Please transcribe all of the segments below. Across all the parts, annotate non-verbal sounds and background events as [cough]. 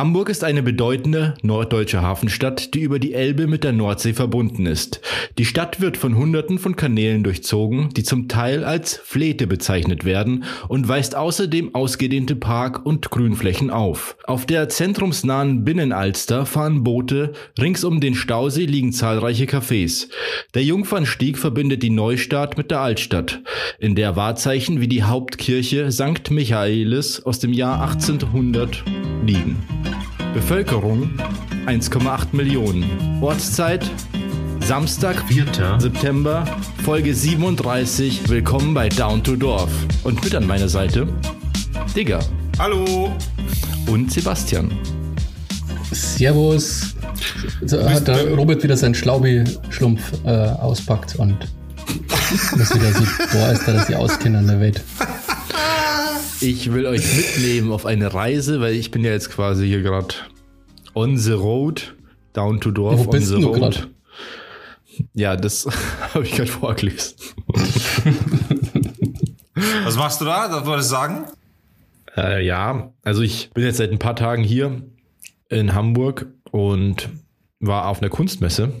Hamburg ist eine bedeutende norddeutsche Hafenstadt, die über die Elbe mit der Nordsee verbunden ist. Die Stadt wird von Hunderten von Kanälen durchzogen, die zum Teil als Flete bezeichnet werden und weist außerdem ausgedehnte Park- und Grünflächen auf. Auf der zentrumsnahen Binnenalster fahren Boote, rings um den Stausee liegen zahlreiche Cafés. Der Jungfernstieg verbindet die Neustadt mit der Altstadt, in der Wahrzeichen wie die Hauptkirche St. Michaelis aus dem Jahr 1800 liegen. Bevölkerung 1,8 Millionen. Ortszeit Samstag, 4. September, Folge 37. Willkommen bei Down to Dorf. Und mit an meiner Seite Digger. Hallo. Und Sebastian. Servus. So hat der Robert wieder seinen Schlaubi-Schlumpf äh, auspackt und [laughs] muss wieder so, boah, ist da, dass sie auskennen in der Welt. Ich will euch mitnehmen auf eine Reise, weil ich bin ja jetzt quasi hier gerade on the road, down to Dorf, Wo bist on the du road. grad? Ja, das [laughs] habe ich gerade vorgelesen. [laughs] Was machst du da? Darf man das sagen? Äh, ja, also ich bin jetzt seit ein paar Tagen hier in Hamburg und war auf einer Kunstmesse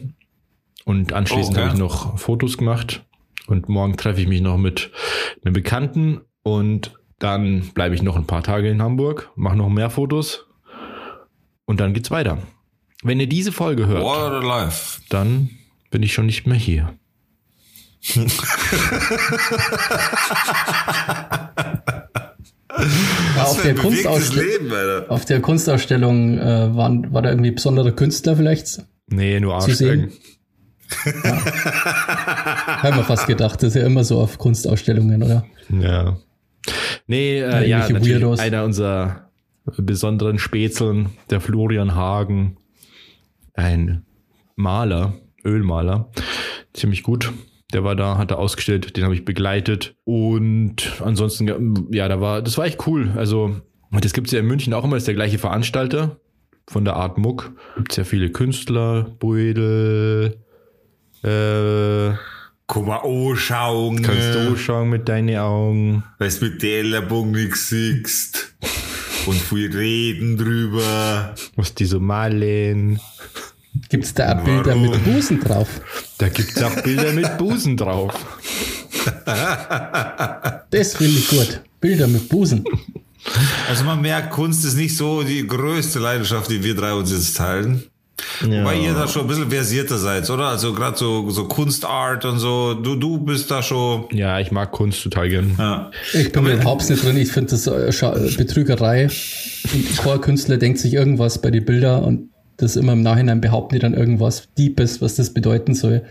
und anschließend Oh, okay. habe ich noch Fotos gemacht und morgen treffe ich mich noch mit einem Bekannten und dann bleibe ich noch ein paar Tage in Hamburg, mache noch mehr Fotos und dann geht's weiter. Wenn ihr diese Folge hört, What a life. dann bin ich schon nicht mehr hier. [laughs] Ja, auf, der Leben, Alter. auf der Kunstausstellung äh, waren, war da irgendwie besondere Künstler vielleicht? Nee, nur Sie Arschgeigen. Haben wir fast gedacht. Das ist ja immer so auf Kunstausstellungen, oder? Ja. Nee, äh, ja, natürlich Weirdos. einer unserer besonderen Spätzeln, der Florian Hagen, ein Maler, Ölmaler, ziemlich gut. Der war da, hat er ausgestellt, den habe ich begleitet. Und ansonsten, ja, da war, das war echt cool. Also, das gibt's ja in München auch immer, das ist der gleiche Veranstalter von der Art Muck. Gibt's ja viele Künstler, Beudel, äh, Guck mal, oh, schauen. kannst du schauen mit deinen Augen. Weil du mit der Ellenbogen nichts siehst. Und viel reden drüber. Was die so malen. Gibt's da auch Bilder Warum? mit Busen drauf? Da gibt's auch Bilder mit Busen drauf. Das finde ich gut. Bilder mit Busen. Also man merkt, Kunst ist nicht so die größte Leidenschaft, die wir drei uns jetzt teilen. Wobei ihr da schon ein bisschen versierter seid, oder? Also gerade so, so Kunstart und so. Du, du bist da schon. Ja, ich mag Kunst total gern. Ja. Ich bin überhaupt nicht drin. Ich finde das äh, Scha- Betrügerei. Ein Chorkünstler denkt sich irgendwas bei den Bildern und das immer im Nachhinein behaupten die dann irgendwas Deepes, was das bedeuten soll.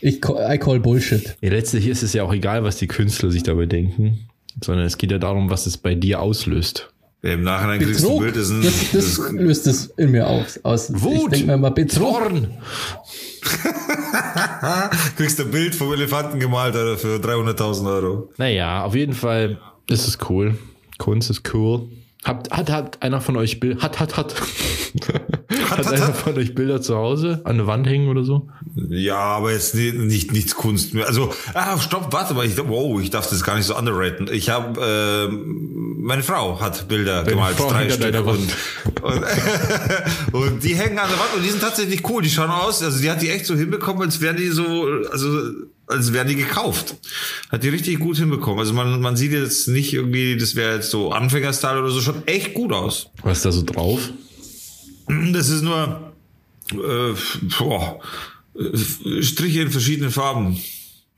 Ich I call Bullshit. Ja, letztlich ist es ja auch egal, was die Künstler sich dabei denken, sondern es geht ja darum, was es bei dir auslöst. Im Nachhinein kriegst du ein Betrug, Bild, das ist ein, das, das löst es in mir aus. aus. Ich Wut, denke mir immer, Betrug. Zorn. [laughs] kriegst ein Bild vom Elefanten gemalt, Alter, für 300.000 Euro. Naja, auf jeden Fall ist es cool. Kunst ist cool. Habt, hat, hat einer von euch Bilder, hat, hat, hat, [laughs] hat, hat, einer von euch Bilder zu Hause an der Wand hängen oder so? Ja, aber jetzt nicht, nicht nichts Kunst mehr. Also, ah, stopp, warte mal, ich, wow, ich darf das gar nicht so underraten. Ich habe, äh, meine Frau hat Bilder gemalt, Frau drei Stück und, und, [laughs] und die hängen an der Wand und die sind tatsächlich cool. Die schauen aus, also die hat die echt so hinbekommen, als wären die so, also als wären die gekauft. Hat die richtig gut hinbekommen. Also man, man sieht jetzt nicht irgendwie, das wäre jetzt so Anfängerstyle oder so, schaut echt gut aus. Was ist da so drauf? Das ist nur äh, boah, äh, Striche in verschiedenen Farben.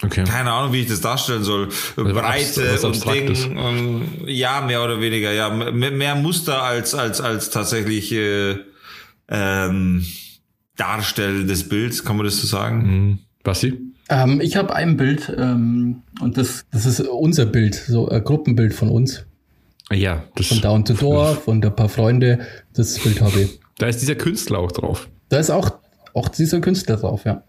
Okay. Keine Ahnung, wie ich das darstellen soll. was Breite und. Ding. Und, ja, mehr oder weniger. Ja, mehr, mehr Muster als als als tatsächlich äh, ähm, darstellendes Bild, kann man das so sagen? Hm. Basti? Ähm, ich habe ein Bild ähm, und das, das ist unser Bild, so ein Gruppenbild von uns. Ja, das, Von Down to Dorf und ein paar Freunde. Das Bild habe ich. Da ist dieser Künstler auch drauf. Da ist auch, auch dieser Künstler drauf, ja.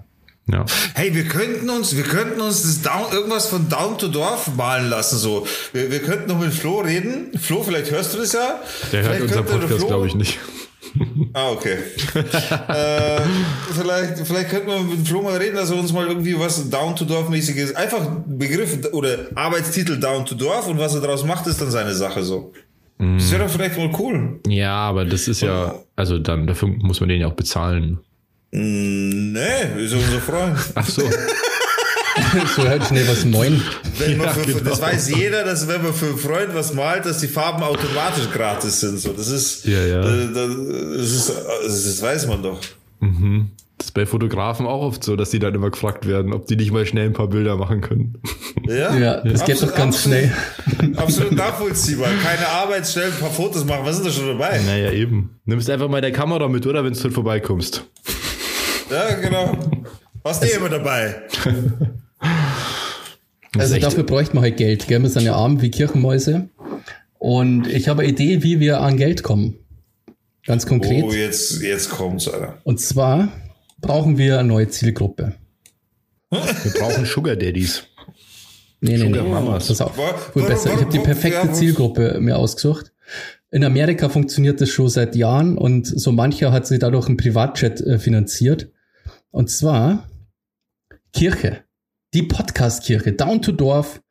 Ja. Hey, wir könnten uns, wir könnten uns das Down, irgendwas von Down to Dorf malen lassen. So, wir, wir könnten noch mit Flo reden. Flo, vielleicht hörst du das ja. Der hört unseren Podcast, glaube ich, nicht. [laughs] Ah, okay. äh, vielleicht, vielleicht könnten wir mit Flo mal reden, dass er uns mal irgendwie was Down to Dorf mäßiges, einfach Begriff oder Arbeitstitel Down to Dorf und was er daraus macht, ist dann seine Sache so. Das wäre doch vielleicht wohl cool. Ja, aber das ist ja, also dann, dafür muss man den ja auch bezahlen. Mm, Nee, ist unser Freund. [laughs] Ach so. [laughs] so halt schnell was man Ja, für, genau. Das weiß jeder, dass wenn man für einen Freund was malt, dass die Farben automatisch gratis sind. So, das ist, Ja, ja. äh, Das, ist, das, das weiß man doch. Das ist bei Fotografen auch oft so, dass die dann immer gefragt werden, ob die nicht mal schnell ein paar Bilder machen können. Ja, Ja, das geht Absolut- doch ganz absolut- schnell. Absolut nachvollziehbar. Keine Arbeit, schnell ein paar Fotos machen. Was ist da schon dabei? Naja, eben. Nimmst einfach mal deine Kamera mit, oder? Wenn du dann vorbeikommst. Ja, genau. Hast du immer dabei? [laughs] Also dafür bräuchte man halt Geld. Gell? Wir sind ja arm wie Kirchenmäuse. Und ich habe eine Idee, wie wir an Geld kommen. Ganz konkret. Oh, jetzt, jetzt kommt's, Alter. Und zwar brauchen wir eine neue Zielgruppe. Wir brauchen Sugar Daddies. Nee, nee, nee. Sugar Mamas. Pass auf. Wa- besser. Ich habe die perfekte Zielgruppe mir ausgesucht. In Amerika funktioniert das schon seit Jahren und so mancher hat sich dadurch einen Privatchat äh, finanziert. Und zwar Kirche. Die Podcast-Kirche. Down to Dorf.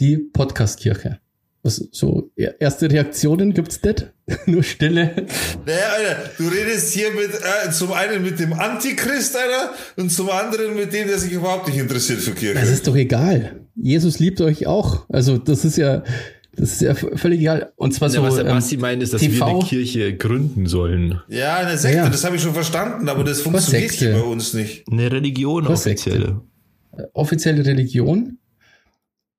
Die Podcast-Kirche. Was, so, erste Reaktionen gibt's nicht? [laughs] Nur Stille. Naja, Alter, du redest hier mit, äh, zum einen mit dem Antichrist, Alter, und zum anderen mit dem, der sich überhaupt nicht interessiert für Das Kirche. ist doch egal. Jesus liebt euch auch. Also, das ist ja, das ist ja völlig egal. Und zwar so. was der ähm, Basti meint, ist, dass wir TV. eine Kirche gründen sollen. Ja, eine Sekte, Ja, ja. das habe ich schon verstanden, aber das funktioniert hier bei uns nicht. Eine Religion Was Sekte? offizielle. offizielle Religion.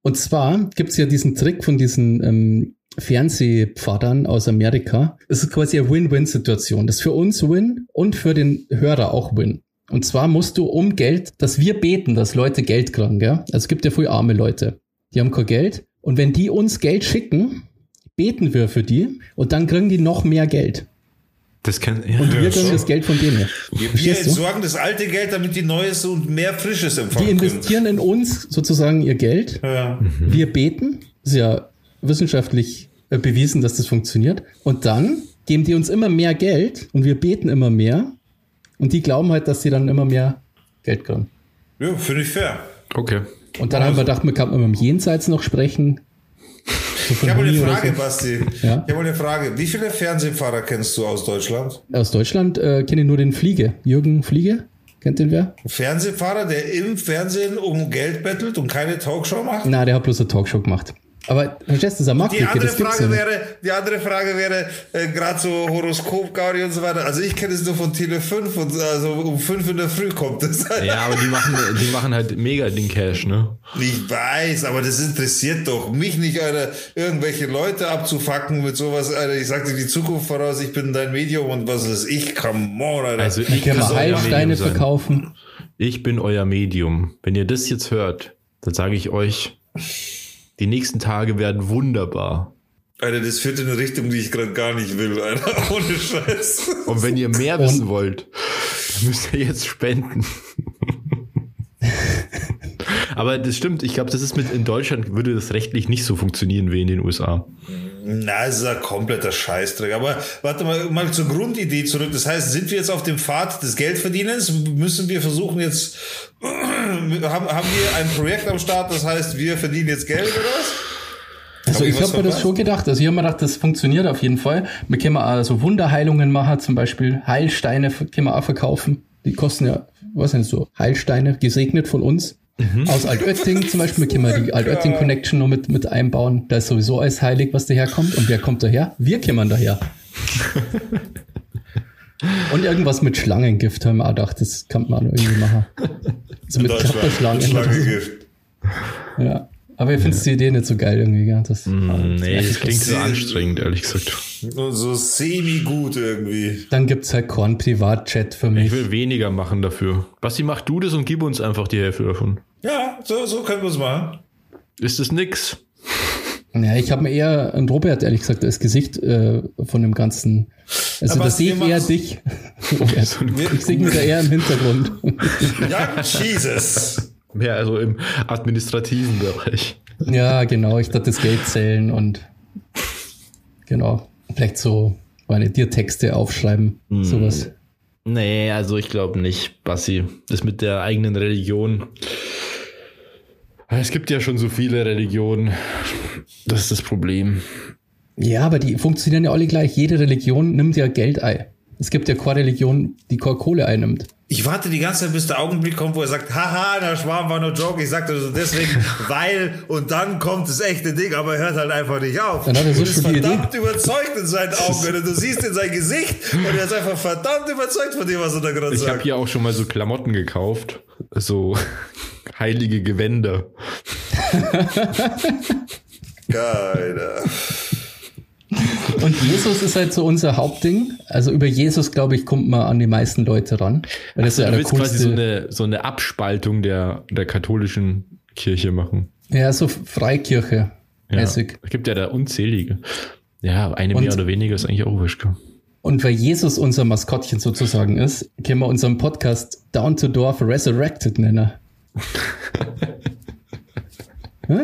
Und zwar gibt's ja diesen Trick von diesen ähm, Fernsehpfadern aus Amerika. Es ist quasi eine Win-Win-Situation. Das ist für uns Win und für den Hörer auch Win. Und zwar musst du um Geld, dass wir beten, dass Leute Geld kriegen, gell? Also es gibt ja viele arme Leute, die haben kein Geld. Und wenn die uns Geld schicken, beten wir für die und dann kriegen die noch mehr Geld. Das kann, ja. Und wir kriegen so. das Geld von denen. Wir, wir entsorgen das alte Geld, damit die Neues und mehr Frisches Die empfangen können. investieren in uns sozusagen ihr Geld Ja. Wir beten, ist ja wissenschaftlich äh, bewiesen, dass das funktioniert. Und dann geben die uns immer mehr Geld und wir beten immer mehr. Und die glauben halt, dass sie dann immer mehr Geld kriegen. ja, finde ich fair. Okay. Und dann haben wir gedacht, man kann mit dem Jenseits noch sprechen. Ich habe eine Frage, so. Basti. Ja? Ich habe eine Frage. Wie viele Fernsehfahrer kennst du aus Deutschland? Aus Deutschland äh, kenne ich nur den Fliege. Jürgen Fliege. Kennt den wer? Fernsehfahrer, der im Fernsehen um Geld bettelt und keine Talkshow macht? Na, der hat bloß eine Talkshow gemacht. Aber verstehst du, eine Die andere das Frage nicht. wäre, die andere Frage wäre, äh, gerade so Horoskop, Gaudi und so weiter. Also ich kenne es nur von Tele 5 und also um 5 in der Früh kommt das. [laughs] Ja, aber die machen, die machen halt mega den Cash, ne? Ich weiß, aber das interessiert doch mich nicht, Alter, irgendwelche Leute abzufacken mit sowas, Alter. Ich sag dir die Zukunft voraus, ich bin dein Medium und was ist ich? Come on, Alter. Also ich Können kann Heilsteine verkaufen? Ich bin euer Medium. Wenn ihr das jetzt hört, dann sage ich euch, die nächsten Tage werden wunderbar. Alter, das führt in eine Richtung, die ich gerade gar nicht will, Alter. [laughs] Ohne Scheiß. Und wenn ihr mehr wissen wollt, dann müsst ihr jetzt spenden. Aber das stimmt, ich glaube, das ist mit in Deutschland würde das rechtlich nicht so funktionieren wie in den USA. Na, es ist ein kompletter Scheißdreck. Aber warte mal, mal zur Grundidee zurück. Das heißt, sind wir jetzt auf dem Pfad des Geldverdienens? Müssen wir versuchen jetzt, [clears throat] haben, haben wir ein Projekt am Start, das heißt, wir verdienen jetzt Geld oder was? Also ich habe mir das schon gedacht. Also ich habe mir gedacht, das funktioniert auf jeden Fall. Wir können also Wunderheilungen machen, zum Beispiel Heilsteine können wir auch verkaufen. Die kosten ja, was sind so, Heilsteine, gesegnet von uns. Aus Altötting zum Beispiel, wir können wir die Altötting Connection noch mit, mit einbauen. Da ist sowieso alles heilig, was daherkommt. Und wer kommt daher? Wir kommen daher. [laughs] Und irgendwas mit Schlangengift haben wir auch gedacht, das kann man irgendwie machen. So mit Klapperschlangen. Schlangengift. Ja. Aber ich finde die Idee nicht so geil irgendwie. Gell? Das, Nee, das klingt so anstrengend, ehrlich gesagt. Nur So semi-gut irgendwie. Dann gibt's halt Korn Privatchat für mich. Ich will weniger machen dafür. Basti, mach du das und gib uns einfach die Hälfte davon. Ja, so, so können wir es machen. Ist das nix? Ja, ich habe mir eher ein Robert, ehrlich gesagt, als Gesicht äh, von dem Ganzen. Also Aber da sehe wir ich eher machen's- dich. Robert. [laughs] Ich sehe mich da eher im Hintergrund. [laughs] Ja, Jesus. Mehr also im administrativen Bereich. ja, genau. Ich dachte das Geld zählen und genau. Vielleicht so meine dir Texte aufschreiben. Sowas. Nee, also ich glaube nicht, Bassi. Das mit der eigenen Religion. Es gibt ja schon so viele Religionen. Das ist das Problem. Ja, aber die funktionieren ja alle gleich. Jede Religion nimmt ja Geld ein. Es gibt ja keine Religion, die keine Kohle einnimmt. Ich warte die ganze Zeit, bis der Augenblick kommt, wo er sagt, haha, der Schwarm war nur Joke. Ich sagte also deswegen, [laughs] weil, und dann kommt das echte Ding, aber er hört halt einfach nicht auf. Dann hat er so und ist verdammt überzeugt in seinen Augen. Und du siehst in sein Gesicht und er ist einfach verdammt überzeugt von dem, was er da gerade Ich habe sagt. hier auch schon mal so Klamotten gekauft. So heilige Gewänder. Geil. Und Jesus ist halt so unser Hauptding. Also über Jesus, glaube ich, kommt man an die meisten Leute ran. Weil das ist ja Du willst quasi so eine, so eine Abspaltung der, der katholischen Kirche machen. Ja, so Freikirche. Ja. mäßig. Es gibt ja da unzählige. Ja, eine Und- mehr oder weniger ist eigentlich auch wurscht. Und weil Jesus unser Maskottchen sozusagen ist, können wir unseren Podcast Down to Dorf Resurrected nennen. Hä?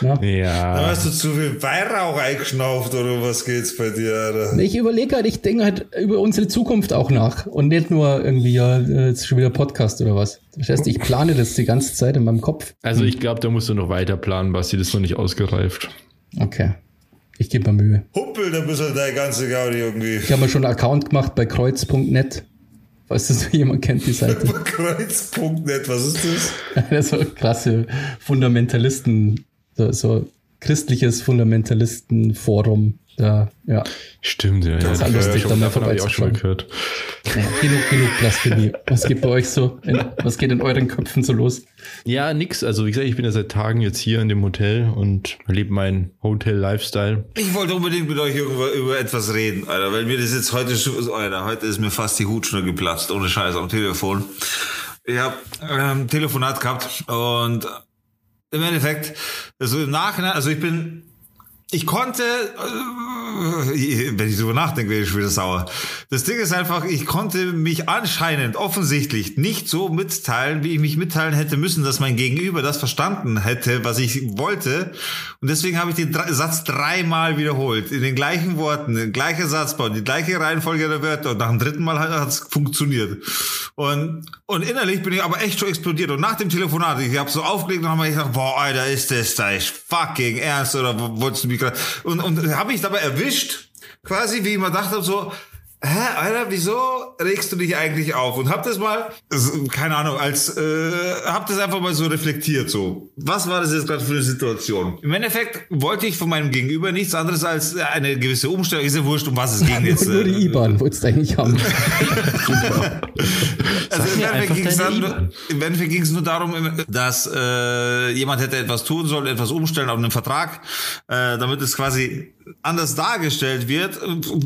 Ja. Da Ja. hast du zu viel Weihrauch eingeschnauft oder was geht's bei dir, Alter? Ich überlege halt, ich denke halt über unsere Zukunft auch nach und nicht nur irgendwie, ja, äh, jetzt schon wieder Podcast oder was. Das heißt, ich plane das die ganze Zeit in meinem Kopf. Also ich glaube, da musst du noch weiter planen, Basti, das ist noch nicht ausgereift. Okay. Ich gebe mir Mühe. Huppel, da bist halt deine ganze Gaudi irgendwie. Ich habe mir schon einen Account gemacht bei kreuz.net. Falls das jemand kennt, die Seite. Kreuz.net, was ist das? [laughs] Das so krasse Fundamentalisten, so, so christliches Fundamentalistenforum. Da, ja. Stimmt, ja. ja ist halt lustig, da mal davon habe ich auch schon mal gehört. ja. Genug, genug Blasphemie. Was geht bei euch so? In, [laughs] was geht in euren Köpfen so los? Ja, nix. Also wie gesagt, ich bin ja seit Tagen jetzt hier in dem Hotel und lebe meinen Hotel-Lifestyle. Ich wollte unbedingt mit euch über, über etwas reden, Alter, weil mir das jetzt heute schon, Alter, heute ist mir fast die Hutschnur geplatzt, ohne Scheiß am Telefon. Ich habe ähm, Telefonat gehabt und im Endeffekt, also im Nachhinein, also ich bin, ich konnte, äh, wenn ich drüber nachdenke, werde ich wieder sauer. Das Ding ist einfach, ich konnte mich anscheinend offensichtlich nicht so mitteilen, wie ich mich mitteilen hätte müssen, dass mein Gegenüber das verstanden hätte, was ich wollte. Und deswegen habe ich den Satz dreimal wiederholt, in den gleichen Worten, in gleicher Satzbau, die gleiche Reihenfolge der Wörter. Und nach dem dritten Mal hat es funktioniert. Und, und innerlich bin ich aber echt schon explodiert. Und nach dem Telefonat, ich habe so aufgelegt und habe mir gedacht, boah, Alter, ist das da fucking ernst oder wo- wolltest du mich Und, und habe ich dabei erwischt, quasi, wie ich mir dachte, so, hä, Alter, wieso regst du dich eigentlich auf? Und hab das mal, keine Ahnung, als, äh, hab das einfach mal so reflektiert, so. Was war das jetzt gerade für eine Situation? Im Endeffekt wollte ich von meinem Gegenüber nichts anderes als eine gewisse Umstellung. Ist ja wurscht, um was es ging jetzt. Nur, nur äh, die IBAN wolltest du eigentlich haben. [laughs] Also im Endeffekt ging es nur darum, dass äh, jemand hätte etwas tun sollen, etwas umstellen auf einem Vertrag, äh, damit es quasi anders dargestellt wird,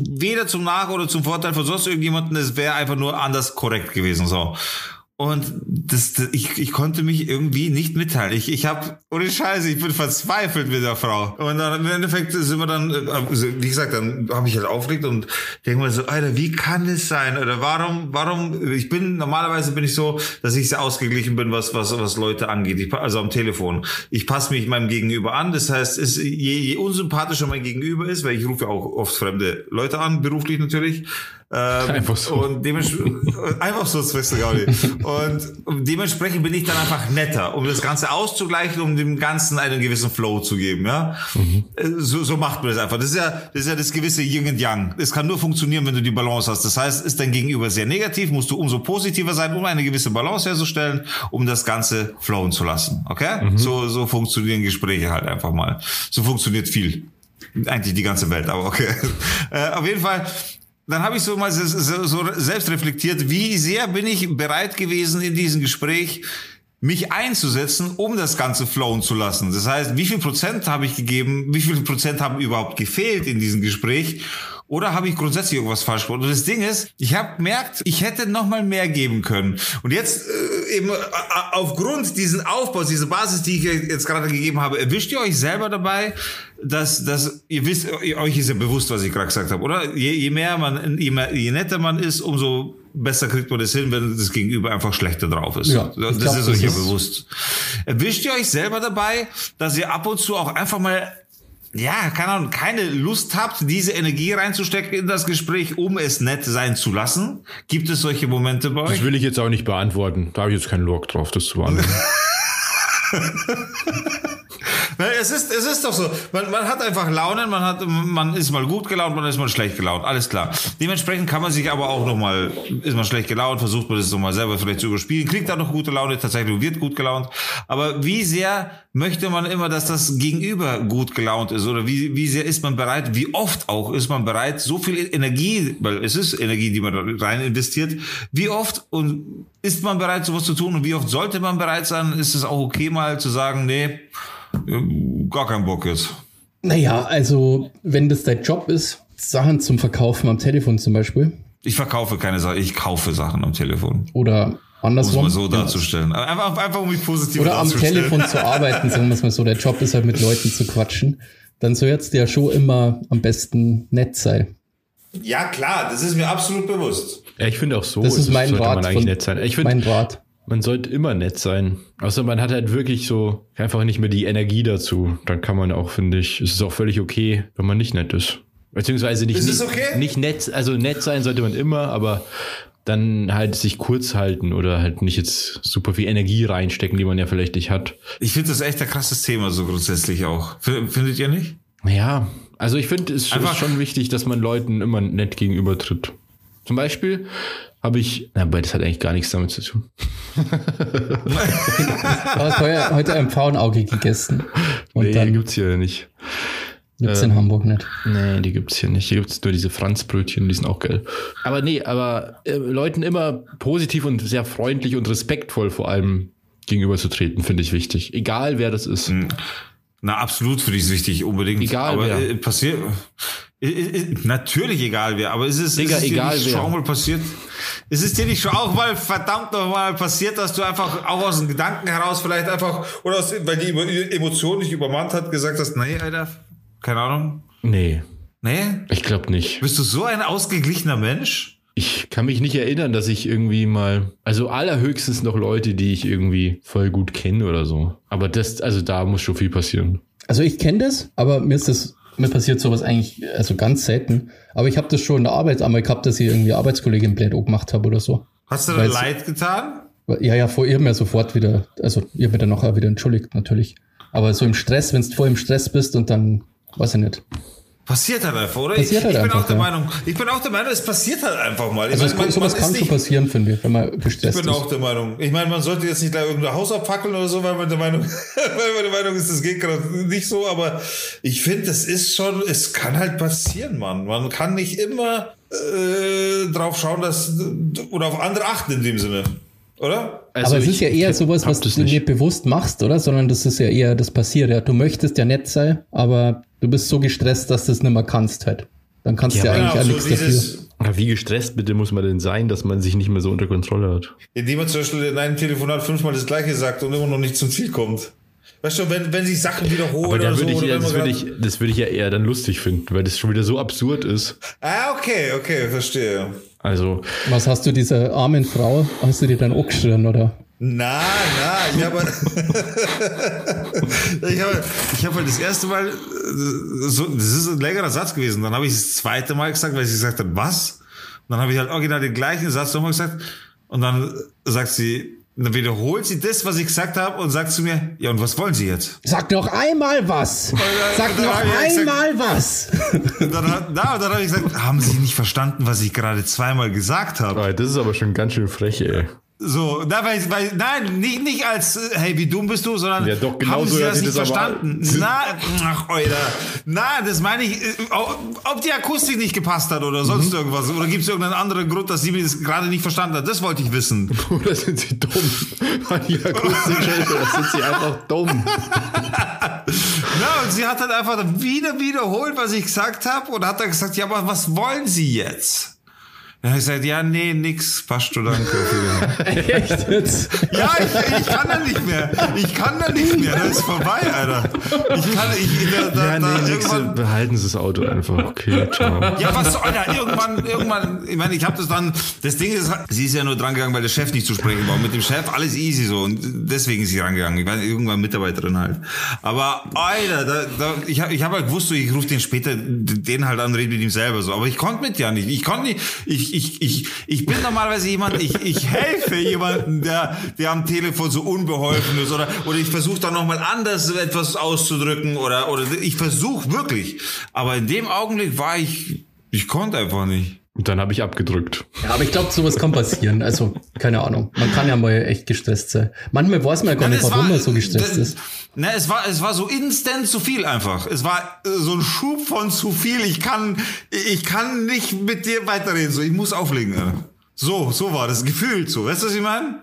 weder zum Nach- oder zum Vorteil von sonst irgendjemanden, es wäre einfach nur anders korrekt gewesen so. Und das, das, ich, ich konnte mich irgendwie nicht mitteilen. Ich, ich habe, ohne Scheiße, ich bin verzweifelt mit der Frau. Und dann im Endeffekt sind wir dann, äh, also, wie gesagt, dann habe ich halt aufgelegt und denke mir so, Alter, wie kann es sein? Oder warum, warum, ich bin, normalerweise bin ich so, dass ich sehr ausgeglichen bin, was, was, was Leute angeht. Ich, also am Telefon. Ich passe mich meinem Gegenüber an. Das heißt, es, je, je unsympathischer mein Gegenüber ist, weil ich rufe auch oft fremde Leute an, beruflich natürlich. Ähm, Einfach so. Und dementsprechend, [laughs] einfach so, das weißt du gar nicht. Und dementsprechend bin ich dann einfach netter, um das Ganze auszugleichen, um dem Ganzen einen gewissen Flow zu geben, ja. Äh, So, so macht man das einfach. Das ist ja, das ist ja das gewisse Yin und Yang. Es kann nur funktionieren, wenn du die Balance hast. Das heißt, ist dein Gegenüber sehr negativ, musst du umso positiver sein, um eine gewisse Balance herzustellen, um das Ganze flowen zu lassen. Okay? So, so funktionieren Gespräche halt einfach mal. So funktioniert viel. Eigentlich die ganze Welt, aber okay. [laughs] Äh, auf jeden Fall, dann habe ich so mal so, so, selbst reflektiert, wie sehr bin ich bereit gewesen in diesem Gespräch, mich einzusetzen, um das Ganze flowen zu lassen. Das heißt, wie viel Prozent habe ich gegeben, wie viel Prozent haben überhaupt gefehlt in diesem Gespräch? Oder habe ich grundsätzlich irgendwas falsch gemacht? Und das Ding ist, ich habe gemerkt, ich hätte noch mal mehr geben können. Und jetzt äh, eben äh, aufgrund diesen Aufbaus, diese Basis, die ich jetzt gerade gegeben habe, erwischt ihr euch selber dabei, dass, dass ihr wisst, euch ist ja bewusst, was ich gerade gesagt habe, oder? Je, je mehr man, je, mehr, je netter man ist, umso besser kriegt man das hin, wenn das Gegenüber einfach schlechter drauf ist. Ja, das glaub, ist euch ja bewusst. Erwischt ihr euch selber dabei, dass ihr ab und zu auch einfach mal ja, keine Ahnung, keine Lust habt, diese Energie reinzustecken in das Gespräch, um es nett sein zu lassen? Gibt es solche Momente bei euch? Das will ich jetzt auch nicht beantworten. Da habe ich jetzt keinen Log drauf, das zu beantworten. [laughs] Es ist, es ist doch so. Man, man hat einfach Launen, man hat, man ist mal gut gelaunt, man ist mal schlecht gelaunt. Alles klar. Dementsprechend kann man sich aber auch noch mal, ist man schlecht gelaunt, versucht man das noch mal selber vielleicht zu überspielen, kriegt dann noch gute Laune, tatsächlich wird gut gelaunt. Aber wie sehr möchte man immer, dass das Gegenüber gut gelaunt ist? Oder wie, wie sehr ist man bereit, wie oft auch ist man bereit, so viel Energie, weil es ist Energie, die man da rein investiert, wie oft und ist man bereit, sowas zu tun und wie oft sollte man bereit sein? Ist es auch okay mal zu sagen, nee, gar keinen Bock jetzt? Naja, also wenn das dein Job ist, Sachen zum Verkaufen am Telefon zum Beispiel. Ich verkaufe keine Sachen, ich kaufe Sachen am Telefon. Oder andersrum. Um es mal so darzustellen. Einfach, einfach um mich positiv Oder am Telefon zu [laughs] arbeiten, sagen wir es mal so. Der Job ist halt mit Leuten zu quatschen. Dann soll jetzt der Show immer am besten nett sein. Ja, klar, das ist mir absolut bewusst. Ja, ich finde auch so. Das ist mein sollte Rat. man eigentlich von- nett sein. Ich finde, mein Rat. Man sollte immer nett sein. Außer man hat halt wirklich so einfach nicht mehr die Energie dazu. Dann kann man auch, finde ich, es ist auch völlig okay, wenn man nicht nett ist. Beziehungsweise nicht, Ist okay? nicht nett, also nett sein sollte man immer, aber dann halt sich kurz halten oder halt nicht jetzt super viel Energie reinstecken, die man ja vielleicht nicht hat. Ich finde das echt ein krasses Thema, so grundsätzlich auch. Findet ihr nicht? Ja, also ich finde, es ist schon wichtig, dass man Leuten immer nett gegenübertritt. Zum Beispiel habe ich, na, aber das hat eigentlich gar nichts damit zu tun. Aber ich habe heute ein Pfauenauge gegessen. Und nee, dann gibt's hier nicht. gibt's in Hamburg nicht. Nee, die gibt's hier nicht. Hier gibt's nur diese Franzbrötchen, die sind auch geil. Aber nee, aber äh, Leuten immer positiv und sehr freundlich und respektvoll vor allem gegenüberzutreten, finde ich wichtig. Egal wer das ist. Na, absolut finde ich es wichtig, unbedingt. Egal aber wer. äh, passiert. Natürlich egal wer, aber ist es, Digga, ist es dir egal nicht wer. schon mal passiert? Ist es dir nicht schon auch mal verdammt nochmal passiert, dass du einfach auch aus dem Gedanken heraus vielleicht einfach, oder aus, weil die Emo- Emotion dich übermannt hat, gesagt hast, nee, Alter, keine Ahnung. Nee, Nee? ich glaube nicht. Bist du so ein ausgeglichener Mensch? Ich kann mich nicht erinnern, dass ich irgendwie mal, also allerhöchstens noch Leute, die ich irgendwie voll gut kenne oder so. Aber das, also da muss schon viel passieren. Also ich kenne das, aber mir ist das, mir passiert sowas eigentlich also ganz selten. Aber ich habe das schon in der Arbeit einmal gehabt, dass ich irgendwie Arbeitskollegin blöd gemacht habe oder so. Hast du da leid getan? Ja, ja, vor ihr mir sofort wieder, also ihr mir dann nachher wieder entschuldigt, natürlich. Aber so im Stress, wenn du voll im Stress bist und dann, weiß ich nicht. Passiert halt einfach, oder? Passiert ich, halt ich bin einfach, auch der ja. Meinung, ich bin auch der Meinung, es passiert halt einfach mal. Ich Also meine, es kann, sowas kann schon passieren, finde ich, wenn man gestresst Ich bin ist. auch der Meinung. Ich meine, man sollte jetzt nicht gleich irgendein Haus abfackeln oder so, weil man der Meinung, [laughs] weil man der Meinung ist, das geht gerade nicht so. Aber ich finde, das ist schon, es kann halt passieren, Mann. Man kann nicht immer äh, drauf schauen, dass oder auf andere achten in dem Sinne, oder? Also aber es ist ja eher sowas, was du nicht bewusst machst, oder? Sondern das ist ja eher, das passiert ja. Du möchtest ja nett sein, aber du bist so gestresst, dass du es nicht mehr kannst halt. Dann kannst du ja, Ja, eigentlich auch nichts dafür. Aber wie gestresst bitte muss man denn sein, dass man sich nicht mehr so unter Kontrolle hat? Indem man zum Beispiel in einem Telefonat fünfmal das Gleiche sagt und immer noch nicht zum Ziel kommt. Weißt du, wenn, wenn sich Sachen wiederholen Aber oder so. würde ich, oder das würde ich, das würde ich ja eher dann lustig finden, weil das schon wieder so absurd ist. Ah, okay, okay, verstehe. Also, Was hast du dieser armen Frau, hast du die dann auch geschrien, oder? Na, na, [laughs] ich habe ich habe ich habe halt das erste Mal äh, so das ist ein längerer Satz gewesen, dann habe ich das zweite Mal gesagt, weil sie gesagt hat, was? Und dann habe ich halt original den gleichen Satz nochmal gesagt und dann sagt sie dann wiederholt sie das, was ich gesagt habe und sagt zu mir, ja und was wollen Sie jetzt? Sag noch einmal was! Sag dann noch hab ich gesagt- einmal was! Und [laughs] dann, hat- na, und dann habe ich gesagt, haben Sie nicht verstanden, was ich gerade zweimal gesagt habe? das ist aber schon ganz schön frech, ey. So, na, weil, weil, nein, nicht, nicht als, äh, hey, wie dumm bist du, sondern Ja, doch, genau haben so sie das nicht das verstanden. [laughs] an. Na, ach, Alter. Na, das meine ich, äh, ob die Akustik nicht gepasst hat oder sonst Mhm. irgendwas. Oder gibt es irgendeinen anderen Grund, dass sie mir das gerade nicht verstanden hat? Das wollte ich wissen. [laughs] Oder sind sie dumm? An die Akustik [laughs] oder sind sie einfach dumm? Na, und sie hat halt einfach wieder wiederholt, was ich gesagt habe und hat dann gesagt, ja, aber was wollen Sie jetzt? Dann habe ich gesagt, ja, nee, nix, passt schon, danke. [laughs] Echt jetzt? Ja, ich, ich kann da nicht mehr. Ich kann da nicht mehr. Das ist vorbei, Alter. Ich kann, ich, da, da, Ja, da nee, nix, irgendwann, behalten Sie das Auto einfach. Okay, ciao. ja, was soll da? Irgendwann, irgendwann, ich meine, ich habe das dann, das Ding ist, sie ist ja nur drangegangen, weil der Chef nicht zu sprechen war. Und mit dem Chef alles easy so und deswegen ist sie rangegangen. Ich meine, irgendwann Mitarbeiterin halt. Aber, Alter, da, da, ich habe ich hab halt gewusst, so, ich rufe den später, den halt an, rede mit ihm selber so. Aber ich konnte mit ja nicht. Ich konnte nicht, ich, ich, ich, ich, bin normalerweise jemand, ich, ich helfe jemanden, der, der am Telefon so unbeholfen ist oder, oder ich versuche dann nochmal anders etwas auszudrücken oder, oder ich versuche wirklich. Aber in dem Augenblick war ich, ich konnte einfach nicht. Und dann habe ich abgedrückt. Ja, aber ich glaube, sowas kann passieren. Also, keine Ahnung. Man kann ja mal echt gestresst sein. Manchmal weiß man ja gar Nein, nicht, warum war- man so gestresst das- ist. Ne, es war, es war so instant zu viel einfach. Es war äh, so ein Schub von zu viel. Ich kann, ich kann nicht mit dir weiterreden. So, ich muss auflegen. So, so war das gefühlt so. Weißt du, was ich meine?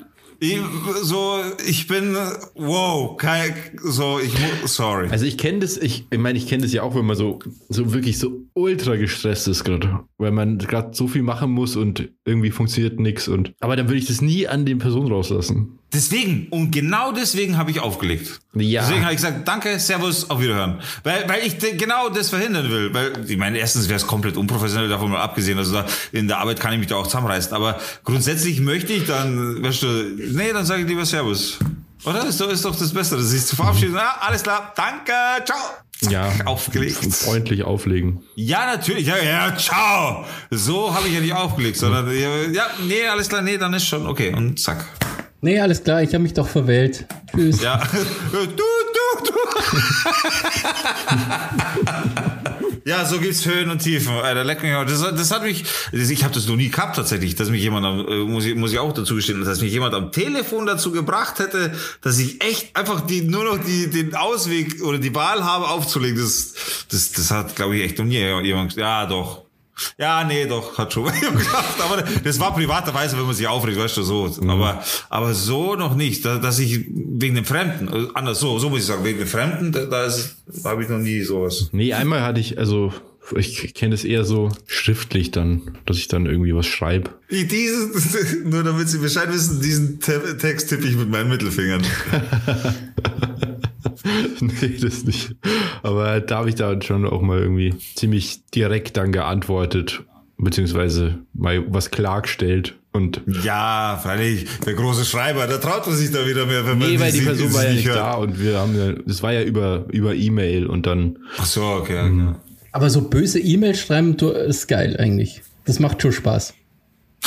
So, ich bin, wow, kein, so, ich sorry. Also ich kenne das, ich, ich meine, ich kenne das ja auch, wenn man so, so wirklich so ultra gestresst ist gerade, weil man gerade so viel machen muss und irgendwie funktioniert nichts und, aber dann würde ich das nie an den Personen rauslassen. Deswegen, und genau deswegen habe ich aufgelegt. Ja. Deswegen habe ich gesagt, danke, Servus, auf Wiederhören. Weil, weil ich genau das verhindern will. Weil, ich meine, erstens wäre es komplett unprofessionell, davon mal abgesehen. Also da, in der Arbeit kann ich mich da auch zusammenreißen. Aber grundsätzlich möchte ich dann, weißt du, nee, dann sage ich lieber Servus. Oder? Ist doch, ist doch das Beste, dass ich zu verabschieden. Ja, alles klar, danke, ciao. Zack, Ja. Aufgelegt. Freundlich auflegen. Ja, natürlich. Ja, ja, ciao. So habe ich ja nicht aufgelegt, sondern, ja, nee, alles klar, nee, dann ist schon okay. Und zack. Nee, alles klar, ich habe mich doch verwählt. Tschüss. Ja. [laughs] Du, du, du. Ja, so gibt's Höhen und Tiefen. Alter, leck mich. Das, das hat mich, das, ich habe das noch nie gehabt tatsächlich, dass mich jemand, am, äh, muss ich, muss ich auch dazu gestehen, dass mich jemand am Telefon dazu gebracht hätte, dass ich echt einfach die, nur noch die, den Ausweg oder die Wahl habe aufzulegen. Das, das, das hat, glaube ich, echt noch nie jemand, ja, doch. Ja, nee, doch, hat schon [laughs] gedacht. Aber das war privaterweise, wenn man sich aufregt, weißt du, so. Aber, aber so noch nicht, da- dass ich wegen dem Fremden, äh, anders so, so muss ich sagen, wegen dem Fremden, da, da habe ich noch nie sowas. Nee, einmal hatte ich, also ich kenne das eher so schriftlich dann, dass ich dann irgendwie was schreibe. Diesen, [laughs] nur damit Sie Bescheid wissen, diesen Te Text tippe ich mit meinen Mittelfingern. [laughs] [laughs] nee, das nicht. Aber da habe ich dann schon auch mal irgendwie ziemlich direkt dann geantwortet, beziehungsweise mal was klargestellt. Und Ja, freilich, der große Schreiber, da traut man sich da wieder mehr, wenn man nee, weil die Person war ja nicht hört. da und wir haben ja, das war ja über, über E-Mail und dann, Ach so, okay. ja. Aber so böse E-Mails schreiben du, ist geil eigentlich. Das macht schon Spaß.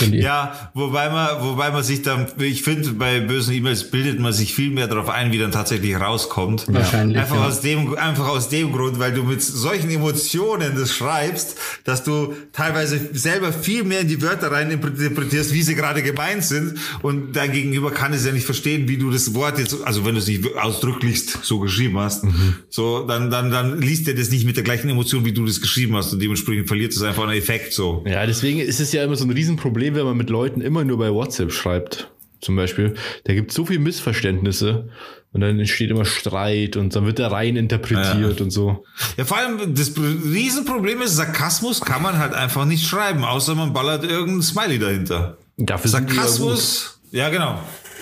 Ja, wobei man, wobei man sich dann, ich finde, bei bösen E-Mails bildet man sich viel mehr darauf ein, wie dann tatsächlich rauskommt. Wahrscheinlich, Einfach ja. aus dem, einfach aus dem Grund, weil du mit solchen Emotionen das schreibst, dass du teilweise selber viel mehr in die Wörter rein interpretierst, wie sie gerade gemeint sind. Und dein Gegenüber kann es ja nicht verstehen, wie du das Wort jetzt, also wenn du es nicht ausdrücklichst so geschrieben hast, so, dann, dann, dann liest er das nicht mit der gleichen Emotion, wie du das geschrieben hast. Und dementsprechend verliert es einfach einen Effekt, so. ja, deswegen ist es ja immer so ein Riesenproblem, wenn man mit Leuten immer nur bei WhatsApp schreibt. Zum Beispiel, da gibt es so viel Missverständnisse und dann entsteht immer Streit und dann wird da rein interpretiert und so. Ja, vor allem das Riesenproblem ist, Sarkasmus kann man halt einfach nicht schreiben, außer man ballert irgendein Smiley dahinter. Dafür die ja. Sarkasmus, ja genau.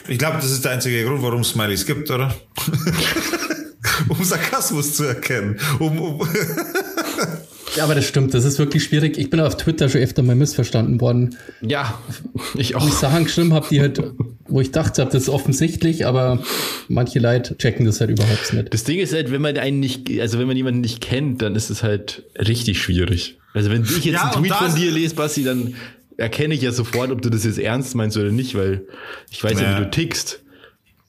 Ich glaube, das ist der einzige Grund, warum es Smileys gibt, oder? [laughs] um Sarkasmus zu erkennen. Um, um [laughs] Ja, aber das stimmt, das ist wirklich schwierig. Ich bin auf Twitter schon öfter mal missverstanden worden. Ja, ich Wo ich auch. Sachen geschrieben habe, die halt, wo ich dachte, das ist offensichtlich, aber manche Leute checken das halt überhaupt nicht. Das Ding ist halt, wenn man einen nicht, also wenn man jemanden nicht kennt, dann ist es halt richtig schwierig. Also wenn ich jetzt Ja, einen Tweet von dir lese, Basti, dann erkenne ich ja sofort, ob du das jetzt ernst meinst oder nicht, weil ich weiß ja, Ja. wie du tickst.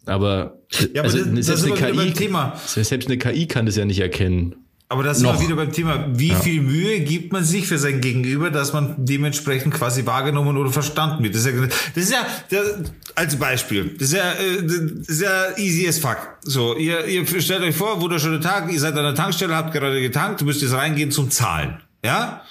Aber, Ja, aber das- das selbst, ist eine KI, Thema. selbst eine KI kann das ja nicht erkennen. Aber das ist Noch. wieder beim Thema, wie viel Mühe gibt man sich für sein Gegenüber, dass man dementsprechend quasi wahrgenommen oder verstanden wird. Das ist ja, das ist ja der, als Beispiel, das ist ja, äh, das ist ja easy as fuck. So, ihr, ihr stellt euch vor, wunderschöner Tag, ihr seid an der Tankstelle, habt gerade getankt, müsst jetzt reingehen zum Zahlen. Ja?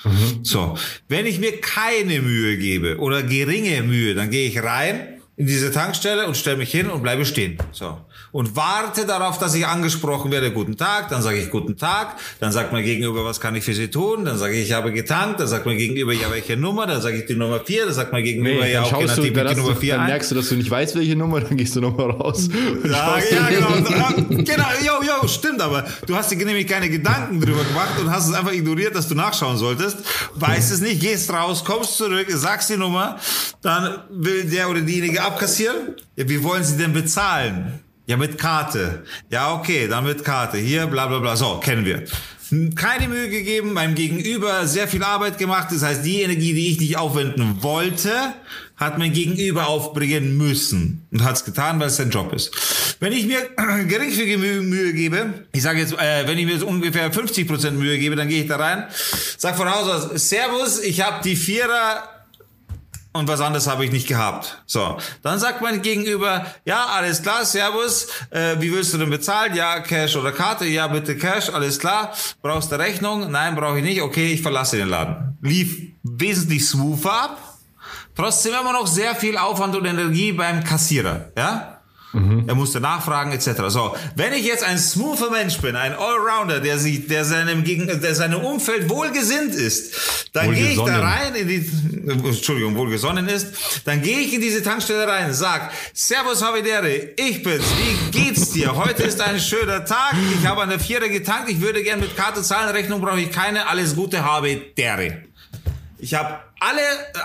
So. Wenn ich mir keine Mühe gebe oder geringe Mühe, dann gehe ich rein in diese Tankstelle und stelle mich hin und bleibe stehen. So. Und warte darauf, dass ich angesprochen werde, guten Tag, dann sage ich guten Tag, dann sagt mein Gegenüber, was kann ich für Sie tun, dann sage ich, ich habe getankt, dann sagt mein Gegenüber, ja, welche Nummer, dann sage ich die Nummer 4, dann sagt mein Gegenüber, ja, okay, dann du, die Nummer du, 4 dann merkst du, dass du nicht weißt, welche Nummer, dann gehst du nochmal raus. Ja, [laughs] ja, genau. [laughs] Genau, jo, jo, stimmt, aber du hast dir nämlich keine Gedanken drüber gemacht und hast es einfach ignoriert, dass du nachschauen solltest. Weißt es nicht, gehst raus, kommst zurück, sagst die Nummer, dann will der oder diejenige abkassieren. Ja, wie wollen sie denn bezahlen? Ja, mit Karte. Ja, okay, dann mit Karte. Hier, bla, bla, bla. So, kennen wir. keine Mühe gegeben, meinem Gegenüber sehr viel Arbeit gemacht. Das heißt, die Energie, die ich nicht aufwenden wollte, hat mein Gegenüber aufbringen müssen und hat es getan, weil es sein Job ist. Wenn ich mir [clears throat] geringfügige Mühe, gebe, ich sage jetzt, äh, wenn ich mir jetzt ungefähr 50% Mühe gebe, dann gehe ich da rein, sag von Haus aus, Servus, ich habe die Vierer und was anderes habe ich nicht gehabt. So, dann sagt mein Gegenüber, ja, alles klar, Servus, äh, wie willst du denn bezahlen? Ja, Cash oder Karte? Ja, bitte Cash, alles klar. Brauchst du Rechnung? Nein, brauche ich nicht. Okay, ich verlasse den Laden. Lief wesentlich smoother ab. Trotzdem immer noch sehr viel Aufwand und Energie beim Kassierer, ja? Mhm. Er musste nachfragen etc. So, wenn ich jetzt ein smoother Mensch bin, ein Allrounder, der sich, der seinem Gegen, der seinem Umfeld wohlgesinnt ist, dann gehe ich da rein in die, Entschuldigung, wohlgesonnen ist, dann gehe ich in diese Tankstelle rein, sag, Servus Havidere, ich bin's, wie geht's dir? Heute ist ein schöner Tag, ich habe an der Vierer getankt, ich würde gern mit Karte zahlen, Rechnung brauche ich keine, alles Gute Havidere. Ich habe alle,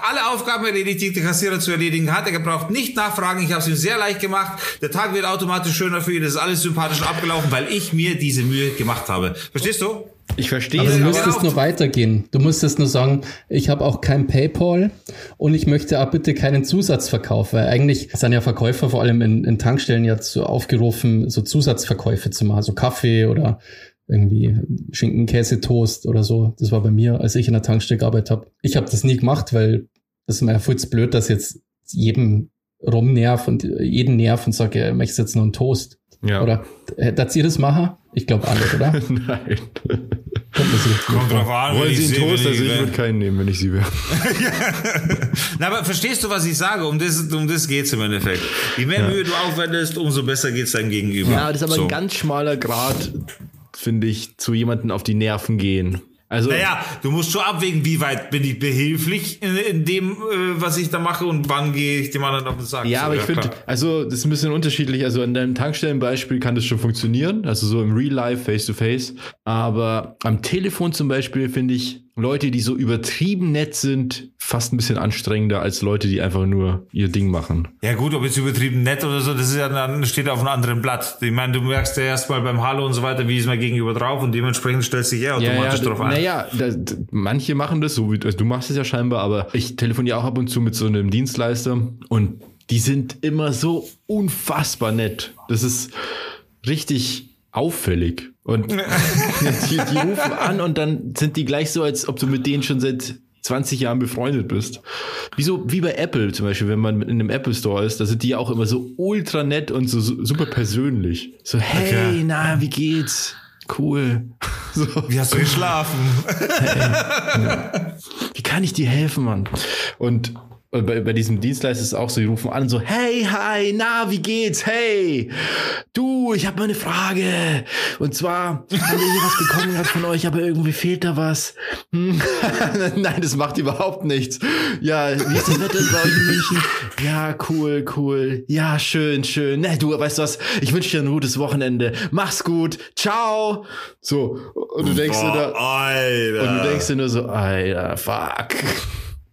alle Aufgaben erledigt, die der Kassierer zu erledigen hat. Er braucht nicht nachfragen. Ich habe es ihm sehr leicht gemacht. Der Tag wird automatisch schöner für ihn. Das ist alles sympathisch abgelaufen, weil ich mir diese Mühe gemacht habe. Verstehst du? Ich verstehe. Aber du müsstest nur weitergehen. Du müsstest nur sagen, ich habe auch kein PayPal und ich möchte auch bitte keinen Zusatzverkauf, weil eigentlich sind ja Verkäufer vor allem in, in Tankstellen jetzt so aufgerufen, so Zusatzverkäufe zu machen, so Kaffee oder irgendwie Schinken, Käse, Toast oder so. Das war bei mir, als ich in der Tankstelle gearbeitet habe. Ich habe das nie gemacht, weil das ist mir voll blöd, dass jetzt jedem rumnerv und jeden nerv und sage, ja, möchtest jetzt noch einen Toast. Ja. Oder hättet ihr das machen? Ich glaube alle, oder? [laughs] Nein. Kommt drauf an. Wollen Sie einen Toast? Also ich würde keinen nehmen, wenn ich Sie wäre. [laughs] Na, aber verstehst du, was ich sage? Um das, um das geht's im Endeffekt. Je mehr ja. Mühe du aufwendest, umso besser geht's deinem Gegenüber. Ja, das ist aber so. ein ganz schmaler Grad finde ich, zu jemandem auf die Nerven gehen. Also, naja, du musst schon abwägen, wie weit bin ich behilflich in, in dem, äh, was ich da mache und wann gehe ich dem anderen auf den Sack. Ja, so, aber ich finde, also das ist ein bisschen unterschiedlich. Also an deinem Tankstellenbeispiel kann das schon funktionieren, also so im Real Life, face to face. Aber am Telefon zum Beispiel finde ich, Leute, die so übertrieben nett sind, fast ein bisschen anstrengender als Leute, die einfach nur ihr Ding machen. Ja gut, ob jetzt übertrieben nett oder so, das ist ja dann steht auf einem anderen Blatt. Ich meine, du merkst ja erstmal beim Hallo und so weiter, wie ist man gegenüber drauf und dementsprechend stellst du dich ja automatisch ja, ja, drauf ein. Naja, manche machen das so, wie also du machst es ja scheinbar, aber ich telefoniere auch ab und zu mit so einem Dienstleister und die sind immer so unfassbar nett. Das ist richtig auffällig. Und [laughs] die, die rufen an und dann sind die gleich so, als ob du mit denen schon seit 20 Jahren befreundet bist. Wie so, wie bei Apple zum Beispiel, wenn man in einem Apple Store ist, da sind die auch immer so ultra nett und so, so super persönlich. So, hey, okay. na, wie geht's? Cool. So. Wie hast du geschlafen? Hey, ja. Wie kann ich dir helfen, Mann? Und bei, bei diesem Dienstleister ist es auch so, die rufen an so, hey, hi, na, wie geht's? Hey, du, ich habe mal eine Frage. Und zwar, haben wir hier was bekommen hat von euch, aber irgendwie fehlt da was. Hm. [laughs] Nein, das macht überhaupt nichts. Ja, wie ist das Wetter bei euch in München? Ja, cool, cool. Ja, schön, schön. Na, du, weißt du was? Ich wünsche dir ein gutes Wochenende. Mach's gut. Ciao. So, und du denkst Boah, dir da, Alter. und du denkst dir nur so, Alter, fuck.